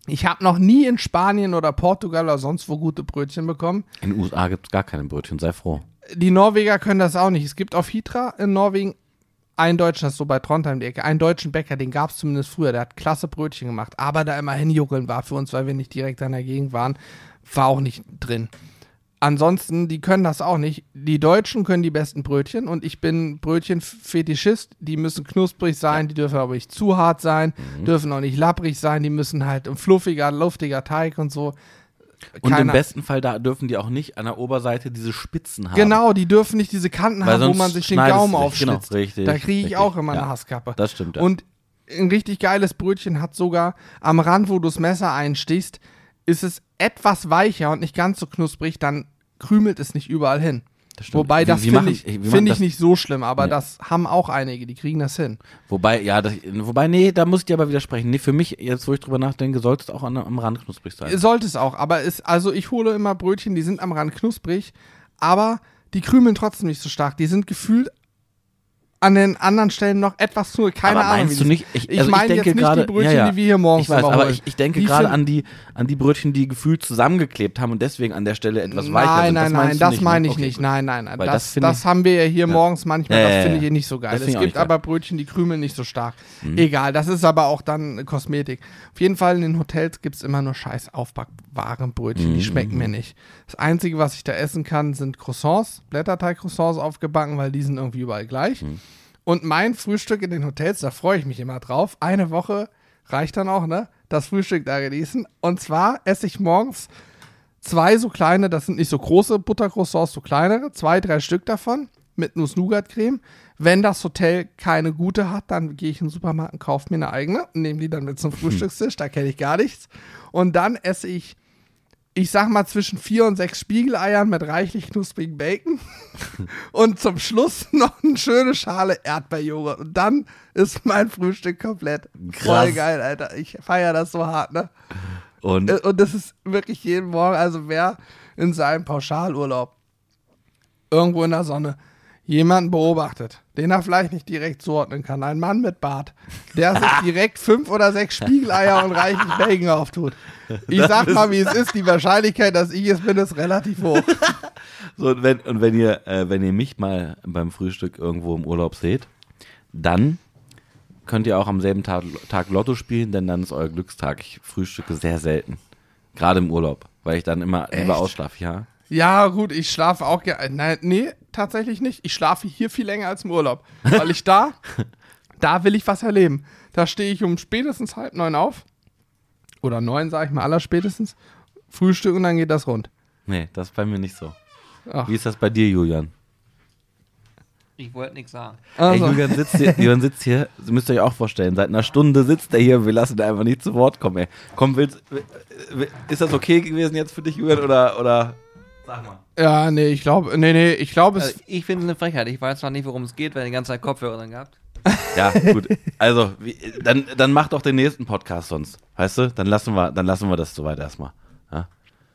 Ich habe noch nie in Spanien oder Portugal oder sonst wo gute Brötchen bekommen. In den USA gibt es gar keine Brötchen, sei froh. Die Norweger können das auch nicht. Es gibt auf Hitra in Norwegen einen Deutschen, das ist so bei Trondheim die Ecke, einen deutschen Bäcker, den gab es zumindest früher, der hat klasse Brötchen gemacht. Aber da immer hinjuckeln war für uns, weil wir nicht direkt an der Gegend waren, war auch nicht drin. Ansonsten, die können das auch nicht. Die Deutschen können die besten Brötchen und ich bin Brötchenfetischist. Die müssen knusprig sein, die dürfen aber nicht zu hart sein, dürfen auch nicht lapprig sein, die müssen halt ein fluffiger, luftiger Teig und so. Und im Keine- besten Fall da dürfen die auch nicht an der Oberseite diese Spitzen haben. Genau, die dürfen nicht diese Kanten Weil haben, wo man sich den Gaumen dich. Genau, richtig, da kriege ich richtig. auch immer Ja. eine Hasskappe. Das stimmt. Ja. Und ein richtig geiles Brötchen hat sogar am Rand, wo du das Messer einstichst, ist es etwas weicher und nicht ganz so knusprig, dann krümelt es nicht überall hin. Das stimmt. Wobei das finde ich, find ich das- nicht so schlimm, aber Nee. das haben auch einige, die kriegen das hin. Wobei, ja, das, wobei, nee, da muss ich dir aber widersprechen. Nee, für mich, jetzt wo ich drüber nachdenke, sollte es auch an, am Rand knusprig sein. Sollte es auch, aber es, also ich hole immer Brötchen, die sind am Rand knusprig, aber die krümeln trotzdem nicht so stark. Die sind gefühlt an den anderen Stellen noch etwas zu, keine aber Ahnung. meinst wie du nicht? Ich, Ich also meine denke jetzt nicht gerade, die Brötchen, ja, ja. die wir hier morgens Ich weiß, aber ich, ich denke gerade an die, an die Brötchen, die gefühlt zusammengeklebt haben und deswegen an der Stelle etwas weicher Nein, sind. nein, nein, du das nicht, meine ne? ich Okay, nicht. gut. Nein, nein, nein. Weil Das, das das, ich- haben wir ja hier Ja. morgens manchmal, das finde ich hier nicht so geil. Es ich gibt. Mhm. aber Brötchen, die krümeln nicht so stark. Egal, das ist aber auch dann Kosmetik. Auf jeden Fall in den Hotels gibt es immer nur scheiß Aufbackwarenbrötchen, Mhm. die schmecken mir nicht. Das Einzige, was ich da essen kann, sind Croissants, Blätterteig-Croissants aufgebacken, weil die sind irgendwie überall gleich. Mhm. Und mein Frühstück in den Hotels, da freue ich mich immer drauf. Eine Woche reicht dann auch, ne? Das Frühstück da genießen. Und zwar esse ich morgens zwei so kleine, das sind nicht so große Buttercroissants, so kleinere, zwei, drei Stück davon mit Nuss-Nougat-Creme. Wenn das Hotel keine gute hat, dann gehe ich in den Supermarkt und kaufe mir eine eigene und nehme die dann mit zum Frühstückstisch, da kenne ich gar nichts. Und dann esse ich, ich sag mal, zwischen vier und sechs Spiegeleiern mit reichlich knusprigen Bacon und zum Schluss noch eine schöne Schale Erdbeerjoghurt. Und dann ist mein Frühstück komplett. Voll Krass. geil, Alter. Ich feiere das so hart, ne? Und Äh, Und das ist wirklich jeden Morgen, also wer in seinem Pauschalurlaub irgendwo in der Sonne jemanden beobachtet, den er vielleicht nicht direkt zuordnen kann, ein Mann mit Bart, der sich direkt fünf oder sechs Spiegeleier und reichlich Bacon auftut. Ich sag mal, wie es ist, die Wahrscheinlichkeit, dass ich es bin, ist relativ hoch. So, und wenn, und wenn ihr, äh, wenn ihr mich mal beim Frühstück irgendwo im Urlaub seht, dann könnt ihr auch am selben Tag, Tag Lotto spielen, denn dann ist euer Glückstag. Ich frühstücke sehr selten. Gerade im Urlaub, weil ich dann immer lieber Echt? ausschlafe, ja. Ja, gut, ich schlafe auch gerne. Nein, nee, tatsächlich nicht. Ich schlafe hier viel länger als im Urlaub. Weil ich da, da will ich was erleben. Da stehe ich um spätestens halb neun auf. Oder neun, sage ich mal, aller spätestens. Frühstück und dann geht das rund. Nee, das ist bei mir nicht so. Ach. Wie ist das bei dir, Julian? Ich wollte nichts sagen. Also, Ey, Julian sitzt hier, Julian sitzt hier, müsst ihr euch auch vorstellen, seit einer Stunde sitzt er hier und wir lassen ihn einfach nicht zu Wort kommen, ey. Komm, willst, will- ist das okay gewesen jetzt für dich, Julian, oder, oder? Sag mal. ja, nee, ich glaube, nee, nee, ich glaube, es. Also ich finde es eine Frechheit. Ich weiß zwar nicht, worum es geht, weil ihr die ganze Zeit Kopfhörer drin gehabt. Ja, gut. Also, wie, dann, dann mach doch den nächsten Podcast sonst. Weißt du? Dann lassen wir, dann lassen wir das soweit erstmal. Ja?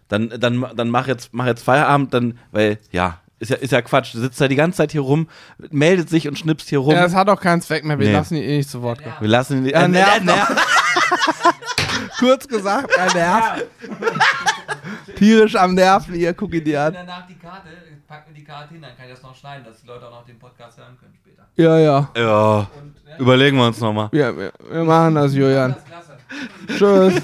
Dann, dann, dann mach jetzt, mach jetzt Feierabend, dann, weil, ja, ist ja, ist ja Quatsch. Du sitzt ja die ganze Zeit hier rum, meldet sich und schnippst hier rum. ja, es hat auch keinen Zweck mehr. Wir Nee. lassen ihn eh nicht zu Wort kommen. wir lassen ihn. Äh, nervt äh, nervt. Kurz gesagt, er nervt. Tierisch am Nerven, ihr guck ihn dir an. danach die Karte, pack mir die Karte hin, dann kann ich das noch schneiden, dass die Leute auch noch den Podcast hören können später. Ja, ja. Ja, Und, ja, überlegen wir uns nochmal. Ja, wir, wir machen das, Julian. das. Tschüss.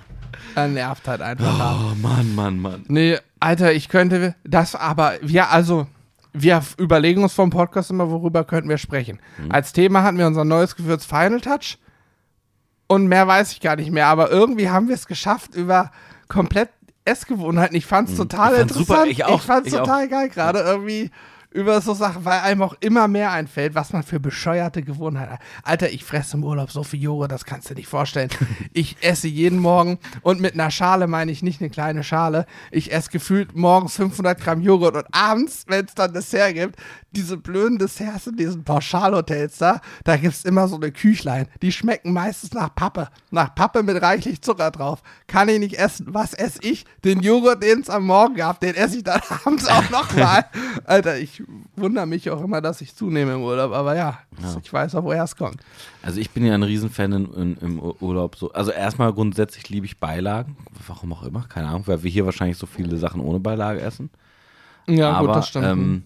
er nervt halt einfach. Oh Mann, Mann, Mann. Nee, Alter, ich könnte das aber, ja, also, wir überlegen uns vom Podcast immer, worüber könnten wir sprechen. Als Thema hatten wir unser neues Gewürz Final Touch und mehr weiß ich gar nicht mehr, aber irgendwie haben wir es geschafft über komplett Essgewohnheiten. Ich fand es total Ich fand's interessant. super, ich auch, ich fand es ich auch. total geil gerade irgendwie über so Sachen, weil einem auch immer mehr einfällt, was man für bescheuerte Gewohnheiten hat. Alter, ich fresse im Urlaub so viel Joghurt, das kannst du dir nicht vorstellen. Ich esse jeden Morgen und mit einer Schale meine ich nicht eine kleine Schale. Ich esse gefühlt morgens 500 Gramm Joghurt und abends, wenn es dann Dessert gibt, diese blöden Desserts in diesen Pauschalhotels da, da gibt es immer so eine Küchlein. Die schmecken meistens nach Pappe. Nach Pappe mit reichlich Zucker drauf. Kann ich nicht essen. Was esse ich? Den Joghurt, den es am Morgen gab, den esse ich dann abends auch nochmal. Alter, ich wundere mich auch immer, dass ich zunehme im Urlaub. Aber ja, ich weiß auch, woher es kommt. Also ich bin ja ein Riesenfan in, in, im Ur- Urlaub. So. Also erstmal grundsätzlich liebe ich Beilagen. Warum auch immer, keine Ahnung, weil wir hier wahrscheinlich so viele Sachen ohne Beilage essen. Ja, Aber, gut, das stimmt. Ähm,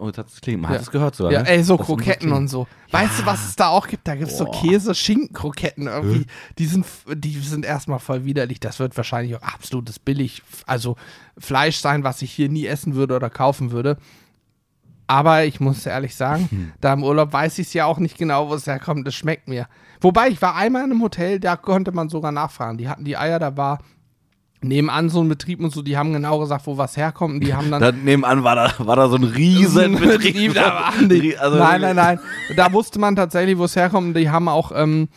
oh, es klingelt. Man Ja. hat es gehört sogar. Ja, ne? ey, so Das Kroketten und so. Weißt du, was es da auch gibt? Da gibt es so. Käse-Schinken-Kroketten irgendwie. Die sind, die sind erstmal voll widerlich. Das wird wahrscheinlich auch absolutes billig, also Fleisch sein, was ich hier nie essen würde oder kaufen würde. Aber ich muss ehrlich sagen, Hm. da im Urlaub weiß ich es ja auch nicht genau, wo es herkommt. Es schmeckt mir. Wobei, ich war einmal in einem Hotel, da konnte man sogar nachfragen. Die hatten die Eier, da war nebenan so ein Betrieb und so, die haben genau gesagt, wo was herkommt. Und die haben dann Da nebenan war da, war da so ein riesen Betrieb. da waren die. Also, nein, nein, nein. Da wusste man tatsächlich, wo es herkommt. Und die haben auch, ähm,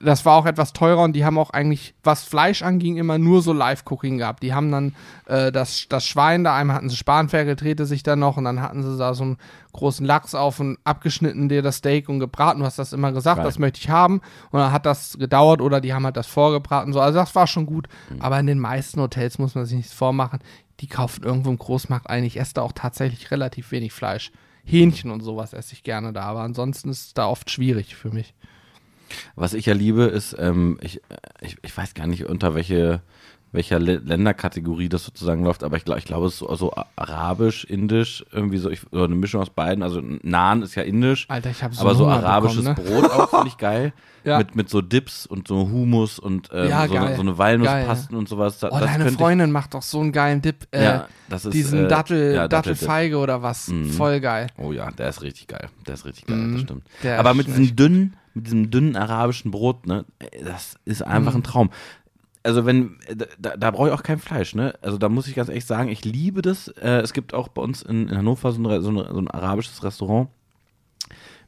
das war auch etwas teurer und die haben auch eigentlich, was Fleisch anging, immer nur so Live-Cooking gehabt. Die haben dann äh, das, das Schwein da, einmal hatten sie Spanferkel, drehte sich dann noch und dann hatten sie da so einen großen Lachs auf und abgeschnitten dir das Steak und gebraten. Du hast das immer gesagt, Geil. das möchte ich haben. Und dann hat das gedauert oder die haben halt das vorgebraten. So. Also das war schon gut. Aber in den meisten Hotels muss man sich nichts vormachen. Die kaufen irgendwo im Großmarkt ein. Ich esse da auch tatsächlich relativ wenig Fleisch. Hähnchen und sowas esse ich gerne da, aber ansonsten ist es da oft schwierig für mich. Was ich ja liebe, ist, ähm, ich, ich, ich weiß gar nicht, unter welche, welcher Lä- Länderkategorie das sozusagen läuft, aber ich, glaub, ich glaube, es ist so, so arabisch, indisch, irgendwie so, ich, so eine Mischung aus beiden. Also Naan ist ja indisch, Alter, ich habe so aber so arabisches bekommen, ne? Brot auch finde ich geil. Ja. Mit, mit so Dips und so Humus und ähm, Ja, so, so eine Walnusspasten und sowas. Da, Oh, deine Freundin macht doch so einen geilen Dip. Ich, Äh, ja, das ist, diesen äh, Dattel, ja. Dattelfeige oder was. Mhm. Voll geil. Oh ja, der ist richtig geil. Der ist richtig geil, Mhm. das stimmt. Der Aber mit diesem dünnen, mit diesem dünnen arabischen Brot, ne, das ist einfach Mhm. ein Traum. Also wenn, da, da, brauche ich auch kein Fleisch, ne? Also da muss ich ganz ehrlich sagen, ich liebe das. Äh, es gibt auch bei uns in, in Hannover so, ein so, eine, so ein arabisches Restaurant.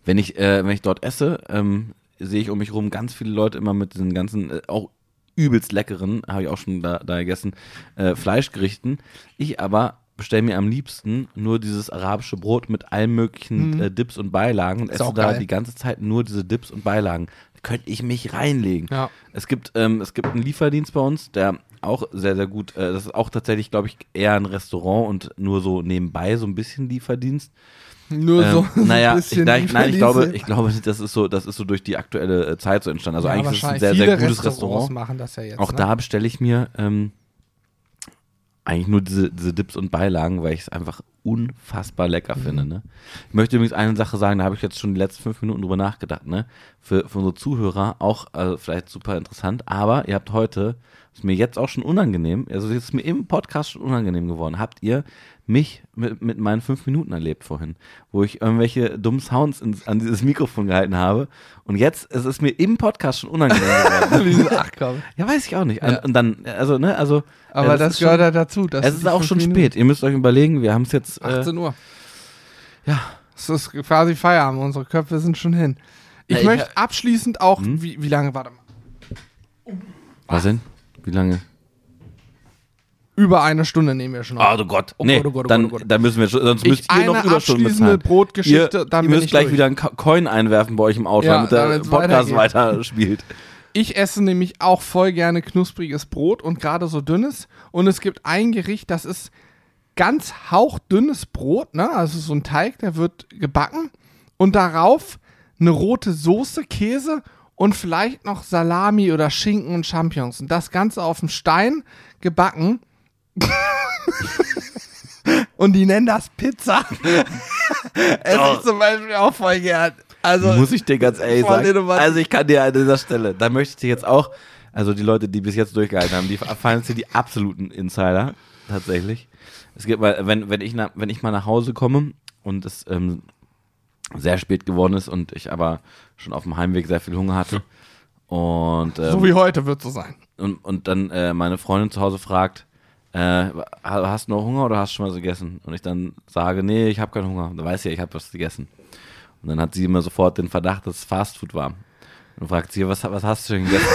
Wenn ich, äh, wenn ich dort esse, ähm, sehe ich um mich rum ganz viele Leute immer mit diesen ganzen, äh, auch übelst leckeren, habe ich auch schon da, da gegessen, äh, Fleischgerichten. Ich aber bestelle mir am liebsten nur dieses arabische Brot mit allen möglichen Mhm. äh, Dips und Beilagen und esse da die ganze Zeit nur diese Dips und Beilagen. Da könnte ich mich reinlegen. Ja. Es gibt, ähm, es gibt einen Lieferdienst bei uns, der auch sehr, sehr gut, äh, das ist auch tatsächlich, glaube ich, eher ein Restaurant und nur so nebenbei so ein bisschen Lieferdienst. Nur Ähm, so ein naja, ich, nein, nein, ich glaube, ich glaube, das ist so, das ist so durch die aktuelle äh, Zeit so entstanden. Also Ja, eigentlich ist es ein sehr, sehr gutes Restaurant. ja jetzt. Auch ne? da bestelle ich mir ähm, eigentlich nur diese, diese Dips und Beilagen, weil ich es einfach unfassbar lecker Mhm. finde. Ne? Ich möchte übrigens eine Sache sagen, da habe ich jetzt schon die letzten fünf Minuten drüber nachgedacht. Ne? Für, für unsere Zuhörer auch also vielleicht super interessant, aber ihr habt heute, ist mir jetzt auch schon unangenehm, also es ist mir im Podcast schon unangenehm geworden, habt ihr mich mit, mit meinen fünf Minuten erlebt vorhin, wo ich irgendwelche dummen Sounds ins, an dieses Mikrofon gehalten habe und jetzt es ist mir im Podcast schon unangenehm geworden. Ach komm. Ja, weiß ich auch nicht. Ja. Und, dann, also, ne, also. Aber das, ist gehört schon, ja dazu. Das Es ist auch schon Minuten. spät. Ihr müsst euch überlegen, wir haben es jetzt. Äh, 18 Uhr. ja. Es ist quasi Feierabend. Unsere Köpfe sind schon hin. Ich Ja, ich- möchte abschließend auch, Hm? wie, wie lange, warte mal, Was denn? Wie lange? über eine Stunde nehmen wir schon auf. Oh, du Gott. Oh nee, Gott, oh Gott, oh dann, Gott, oh dann müssen wir schon, sonst Ich müsst ihr noch Überstunden bezahlen. Brotgeschichte, ihr, dann ihr müsst ich gleich durch. wieder einen Coin einwerfen bei euch im Auto, Ja, damit der Podcast weitergeht. weiter spielt. Ich esse nämlich auch voll gerne knuspriges Brot und gerade so dünnes. Und es gibt ein Gericht, das ist ganz hauchdünnes Brot, ne? Also so ein Teig, der wird gebacken und darauf eine rote Soße, Käse und vielleicht noch Salami oder Schinken und Champignons. Und das Ganze auf dem Stein gebacken. und die nennen das Pizza. Esse ich zum Beispiel auch voll gern. Also, Muss ich dir ganz ehrlich sagen. Also ich kann dir an dieser Stelle, da möchte ich dir jetzt auch, also die Leute, die bis jetzt durchgehalten haben, die fallen jetzt hier die absoluten Insider, tatsächlich. Es gibt wenn, wenn, ich, na, wenn ich mal nach Hause komme und es ähm, sehr spät geworden ist und ich aber schon auf dem Heimweg sehr viel Hunger hatte und, ähm, so wie heute wird so sein. und, und dann äh, meine Freundin zu Hause fragt, äh, hast du noch Hunger oder hast du schon was gegessen? Und ich dann sage, nee, ich habe keinen Hunger. Da weiß sie ja, ich habe was gegessen. Und dann hat sie immer sofort den Verdacht, dass es Fastfood war. Und fragt sie, was, was hast du denn gegessen?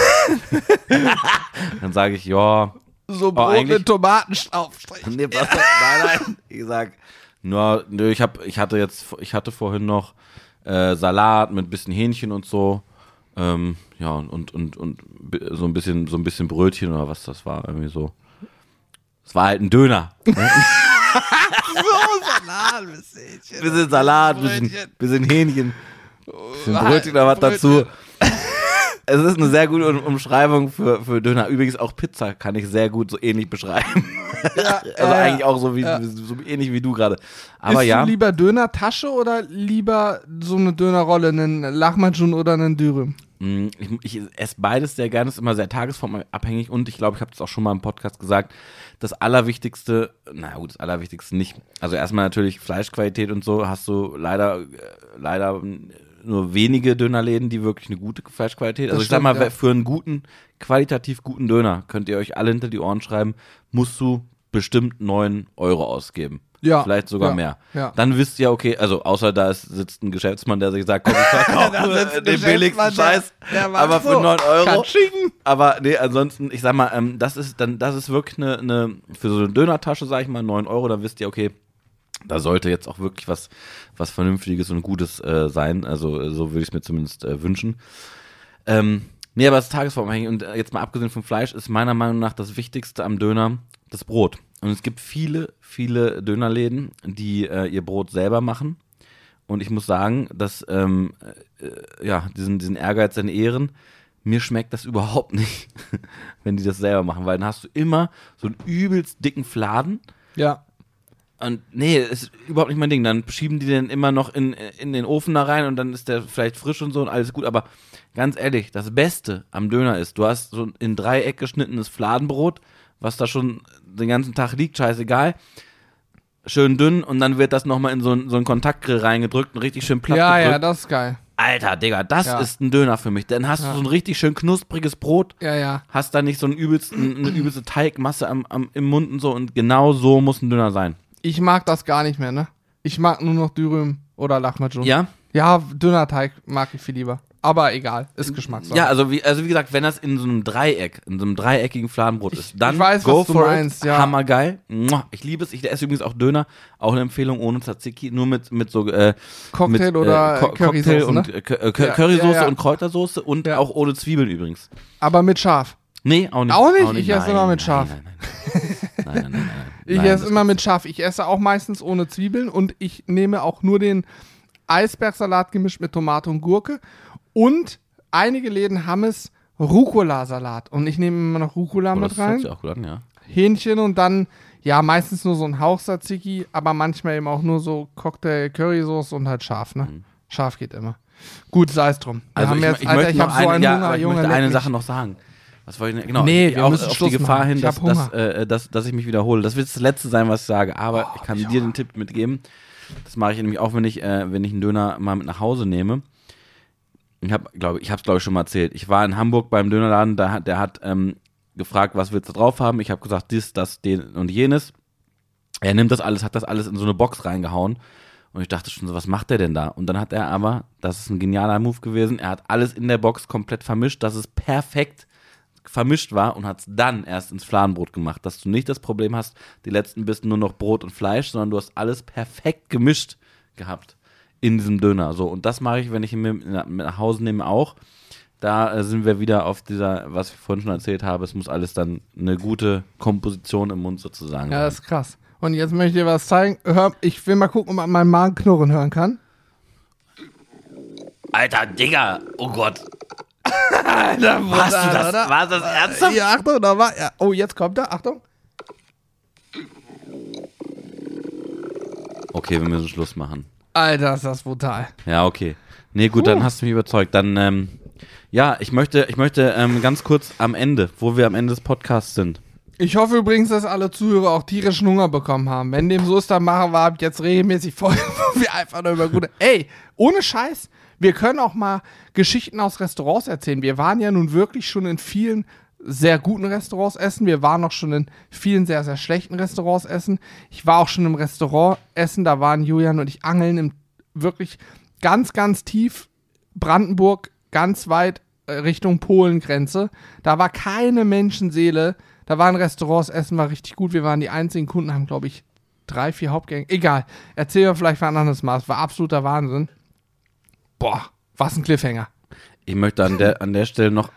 dann sage ich, ja, So Brot mit eigentlich- Tomatenaufstrich. Nee, was, nein, nein. Ich sag, nur, nö, ich hab, ich hatte jetzt, ich hatte vorhin noch äh, Salat mit bisschen Hähnchen und so. Ähm, ja, und, und, und so ein bisschen, so ein bisschen Brötchen oder was das war, irgendwie so. Es war halt ein Döner. Bisschen Salat, bisschen, bisschen Hähnchen, bisschen Brötchen oder was dazu. Es ist eine sehr gute Um- Umschreibung für, für Döner. Übrigens auch Pizza kann ich sehr gut so ähnlich beschreiben. Ja, Also äh, eigentlich auch so wie ja. so ähnlich wie du gerade. Aber Bist ja, du lieber Döner-Tasche oder lieber so eine Dönerrolle, einen Lahmacun oder einen Dürüm? mh, ich, ich esse beides sehr gerne, ist immer sehr tagesformabhängig und ich glaube, ich habe das auch schon mal im Podcast gesagt. Das Allerwichtigste, na gut, das Allerwichtigste nicht. Also erstmal natürlich Fleischqualität und so hast du leider äh, leider nur wenige Dönerläden, die wirklich eine gute Fleischqualität. Also Das ich sag mal, stimmt, ja. für einen guten, qualitativ guten Döner könnt ihr euch alle hinter die Ohren schreiben, musst du bestimmt 9 Euro ausgeben. Ja, Vielleicht sogar ja, mehr. ja. Dann wisst ihr, okay, also außer da ist, sitzt ein Geschäftsmann, der sich sagt, komm, ich verkaufe den billigsten der- Scheiß, der macht aber für so. 9 Euro. Katsching. Aber nee, ansonsten, ich sag mal, ähm, das ist dann, das ist wirklich eine, eine für so eine Dönertasche, sag ich mal, 9 Euro, dann wisst ihr, okay, da sollte jetzt auch wirklich was, was Vernünftiges und Gutes äh, sein. Also äh, so würde ich es mir zumindest äh, wünschen. Ähm, nee, aber ist tagesformabhängig und äh, jetzt mal abgesehen vom Fleisch ist meiner Meinung nach das Wichtigste am Döner das Brot. Und es gibt viele, viele Dönerläden, die äh, ihr Brot selber machen. Und ich muss sagen, dass ähm, äh, ja, diesen, diesen Ehrgeiz in Ehren, mir schmeckt das überhaupt nicht, wenn die das selber machen, weil dann hast du immer so einen übelst dicken Fladen. Ja. Und nee, ist überhaupt nicht mein Ding. Dann schieben die den immer noch in, in den Ofen da rein und dann ist der vielleicht frisch und so und alles gut. Aber ganz ehrlich, das Beste am Döner ist, du hast so ein in Dreieck geschnittenes Fladenbrot, was da schon den ganzen Tag liegt, scheißegal. Schön dünn und dann wird das nochmal in so, ein- so einen Kontaktgrill reingedrückt und richtig schön platt Ja, gedrückt. ja, das ist geil. Alter, Digga, das Ja. ist ein Döner für mich. Dann hast du so ein richtig schön knuspriges Brot, Ja, ja. hast da nicht so einen übelsten, eine übelste Teigmasse am, am, im Mund und so und genau so muss ein Döner sein. Ich mag das gar nicht mehr, ne? Ich mag nur noch Dürüm oder Lahmacun. Ja? Ja, Dönerteig mag ich viel lieber. Aber egal, ist Geschmackssache. Ja, also wie, also wie gesagt, wenn das in so einem Dreieck, in so einem dreieckigen Fladenbrot ist, dann ich weiß, go was du for meinst, it. ja. Hammergeil. Ich liebe es. Ich esse übrigens auch Döner. Auch eine Empfehlung ohne Tzatziki, nur mit, mit so äh, Cocktail mit, oder äh, Co Currysoße, Cocktail und ne? äh, äh, Currysoße ja, ja. und Kräutersoße und auch ohne Zwiebeln übrigens. Aber mit Schaf. Nee, auch nicht. Auch nicht? Ich esse immer mit. Nein, nein, nein. nein, nein, nein, nein. Ich Nein, esse immer mit Schaf. Ich esse auch meistens ohne Zwiebeln und ich nehme auch nur den Eisbergsalat gemischt mit Tomate und Gurke. Und einige Läden haben es Rucola-Salat. Und ich nehme immer noch Rucola Oh, mit rein. an, ja. Hähnchen und dann, ja, meistens nur so ein Hauch Tzatziki, aber manchmal eben auch nur so Cocktail, Currysoße und halt Schaf, ne? Schaf geht immer. Gut, sei es drum. Wir Mhm. Also ich, jetzt, ich Alter, möchte ich noch so eine, einen ja, Hunger, ich möchte eine. Sache noch sagen. Was wollte ich denn? Genau, Nee, ich- wir auch müssen auf Schluss die Gefahr machen. hin, Ich dass, dass, äh, dass, dass ich mich wiederhole. Das wird das Letzte sein, was ich sage, aber Oh, ich kann dir den Tipp mitgeben. Das mache ich nämlich auch, wenn ich, äh, wenn ich einen Döner mal mit nach Hause nehme. Ich habe, glaube ich, habe es glaube ich schon mal erzählt. Ich war in Hamburg beim Dönerladen, da hat, der hat ähm, gefragt, was willst du drauf haben? Ich habe gesagt, dies, das, den und jenes. Er nimmt das alles, hat das alles in so eine Box reingehauen. Und ich dachte schon so, was macht der denn da? Und dann hat er aber, das ist ein genialer Move gewesen, er hat alles in der Box komplett vermischt, dass es perfekt vermischt war und hat es dann erst ins Fladenbrot gemacht, dass du nicht das Problem hast, die letzten Bissen nur noch Brot und Fleisch, sondern du hast alles perfekt gemischt gehabt in diesem Döner. So, und das mache ich, wenn ich ihn mir mit nach Hause nehme, auch. Da äh, sind wir wieder auf dieser, was ich vorhin schon erzählt habe, es muss alles dann eine gute Komposition im Mund sozusagen Ja, sein. das ist krass. Und jetzt möchte ich dir was zeigen. Hör, ich will mal gucken, ob man meinen Magen knurren hören kann. Alter, Digga, oh Gott. Alter, Hast du das, war das ernsthaft? Ja, Achtung, da war ja. Oh, jetzt kommt er. Achtung. Okay, wir müssen Schluss machen. Alter, ist das brutal. Ja, okay. Nee, gut, dann hast du mich überzeugt. Dann, ähm, ja, ich möchte, ich möchte ähm, ganz kurz am Ende, wo wir am Ende des Podcasts sind, Ich hoffe übrigens, dass alle Zuhörer auch tierischen Hunger bekommen haben. Wenn dem so ist, dann machen wir ab jetzt regelmäßig Folgen, wo wir einfach nur über gute. Ey, ohne Scheiß, wir können auch mal Geschichten aus Restaurants erzählen. Wir waren ja nun wirklich schon in vielen sehr guten Restaurants essen. Wir waren auch schon in vielen sehr, sehr schlechten Restaurants essen. Ich war auch schon im Restaurant essen. Da waren Julian und ich angeln im wirklich ganz, ganz tief Brandenburg, ganz weit äh, Richtung Polengrenze. Da war keine Menschenseele. Da waren Restaurants, Essen war richtig gut. Wir waren die einzigen Kunden, haben, glaube ich, drei, vier Hauptgänge. Egal. Erzählen wir vielleicht mal ein anderes Maß. War absoluter Wahnsinn. Boah, was ein Cliffhanger. Ich möchte an der, an der Stelle noch,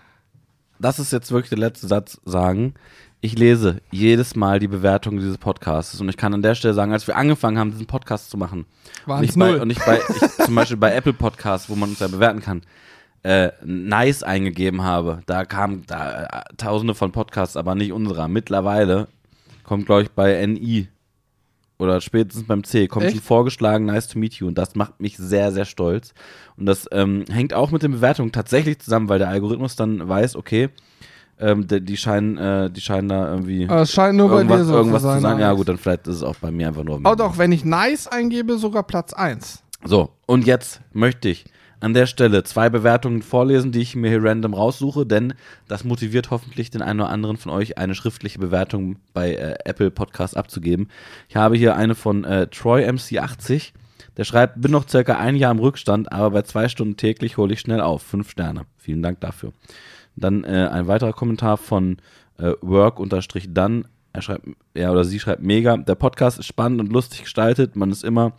das ist jetzt wirklich der letzte Satz, sagen. Ich lese jedes Mal die Bewertung dieses Podcasts und ich kann an der Stelle sagen, als wir angefangen haben, diesen Podcast zu machen, Waren und es ich bei, null. und ich bei ich, zum Beispiel bei Apple Podcasts, wo man uns ja bewerten kann, äh, nice eingegeben habe, da kamen da äh, tausende von Podcasts, aber nicht unserer. Mittlerweile kommt, glaube ich, bei NI oder spätestens beim C, kommt Echt? schon vorgeschlagen, nice to meet you. Und das macht mich sehr, sehr stolz. Und das ähm, hängt auch mit den Bewertungen tatsächlich zusammen, weil der Algorithmus dann weiß, okay, ähm, die, die, scheinen, äh, die scheinen da irgendwie Aber es scheint nur bei irgendwas, dir so irgendwas zu sein. Ja Alex. gut, dann vielleicht ist es auch bei mir einfach nur. Oh doch, wenn ich nice eingebe, sogar Platz 1. So, und jetzt möchte ich an der Stelle zwei Bewertungen vorlesen, die ich mir hier random raussuche, denn das motiviert hoffentlich den einen oder anderen von euch, eine schriftliche Bewertung bei äh, Apple Podcast abzugeben. Ich habe hier eine von äh, Troy MC80. Der schreibt, bin noch circa ein Jahr im Rückstand, aber bei zwei Stunden täglich hole ich schnell auf. Fünf Sterne. Vielen Dank dafür. Dann äh, ein weiterer Kommentar von äh, Work-Dann. Er schreibt, er oder sie schreibt mega. Der Podcast ist spannend und lustig gestaltet. Man ist immer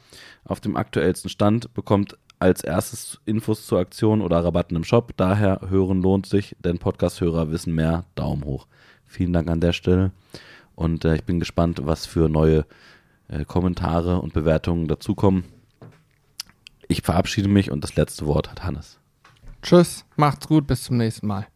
auf dem aktuellsten Stand, bekommt als erstes Infos zur Aktion oder Rabatten im Shop. Daher hören lohnt sich, denn Podcast-Hörer wissen mehr. Daumen hoch. Vielen Dank an der Stelle. Und äh, ich bin gespannt, was für neue äh, Kommentare und Bewertungen dazukommen. Ich verabschiede mich und das letzte Wort hat Hannes. Tschüss, macht's gut, bis zum nächsten Mal.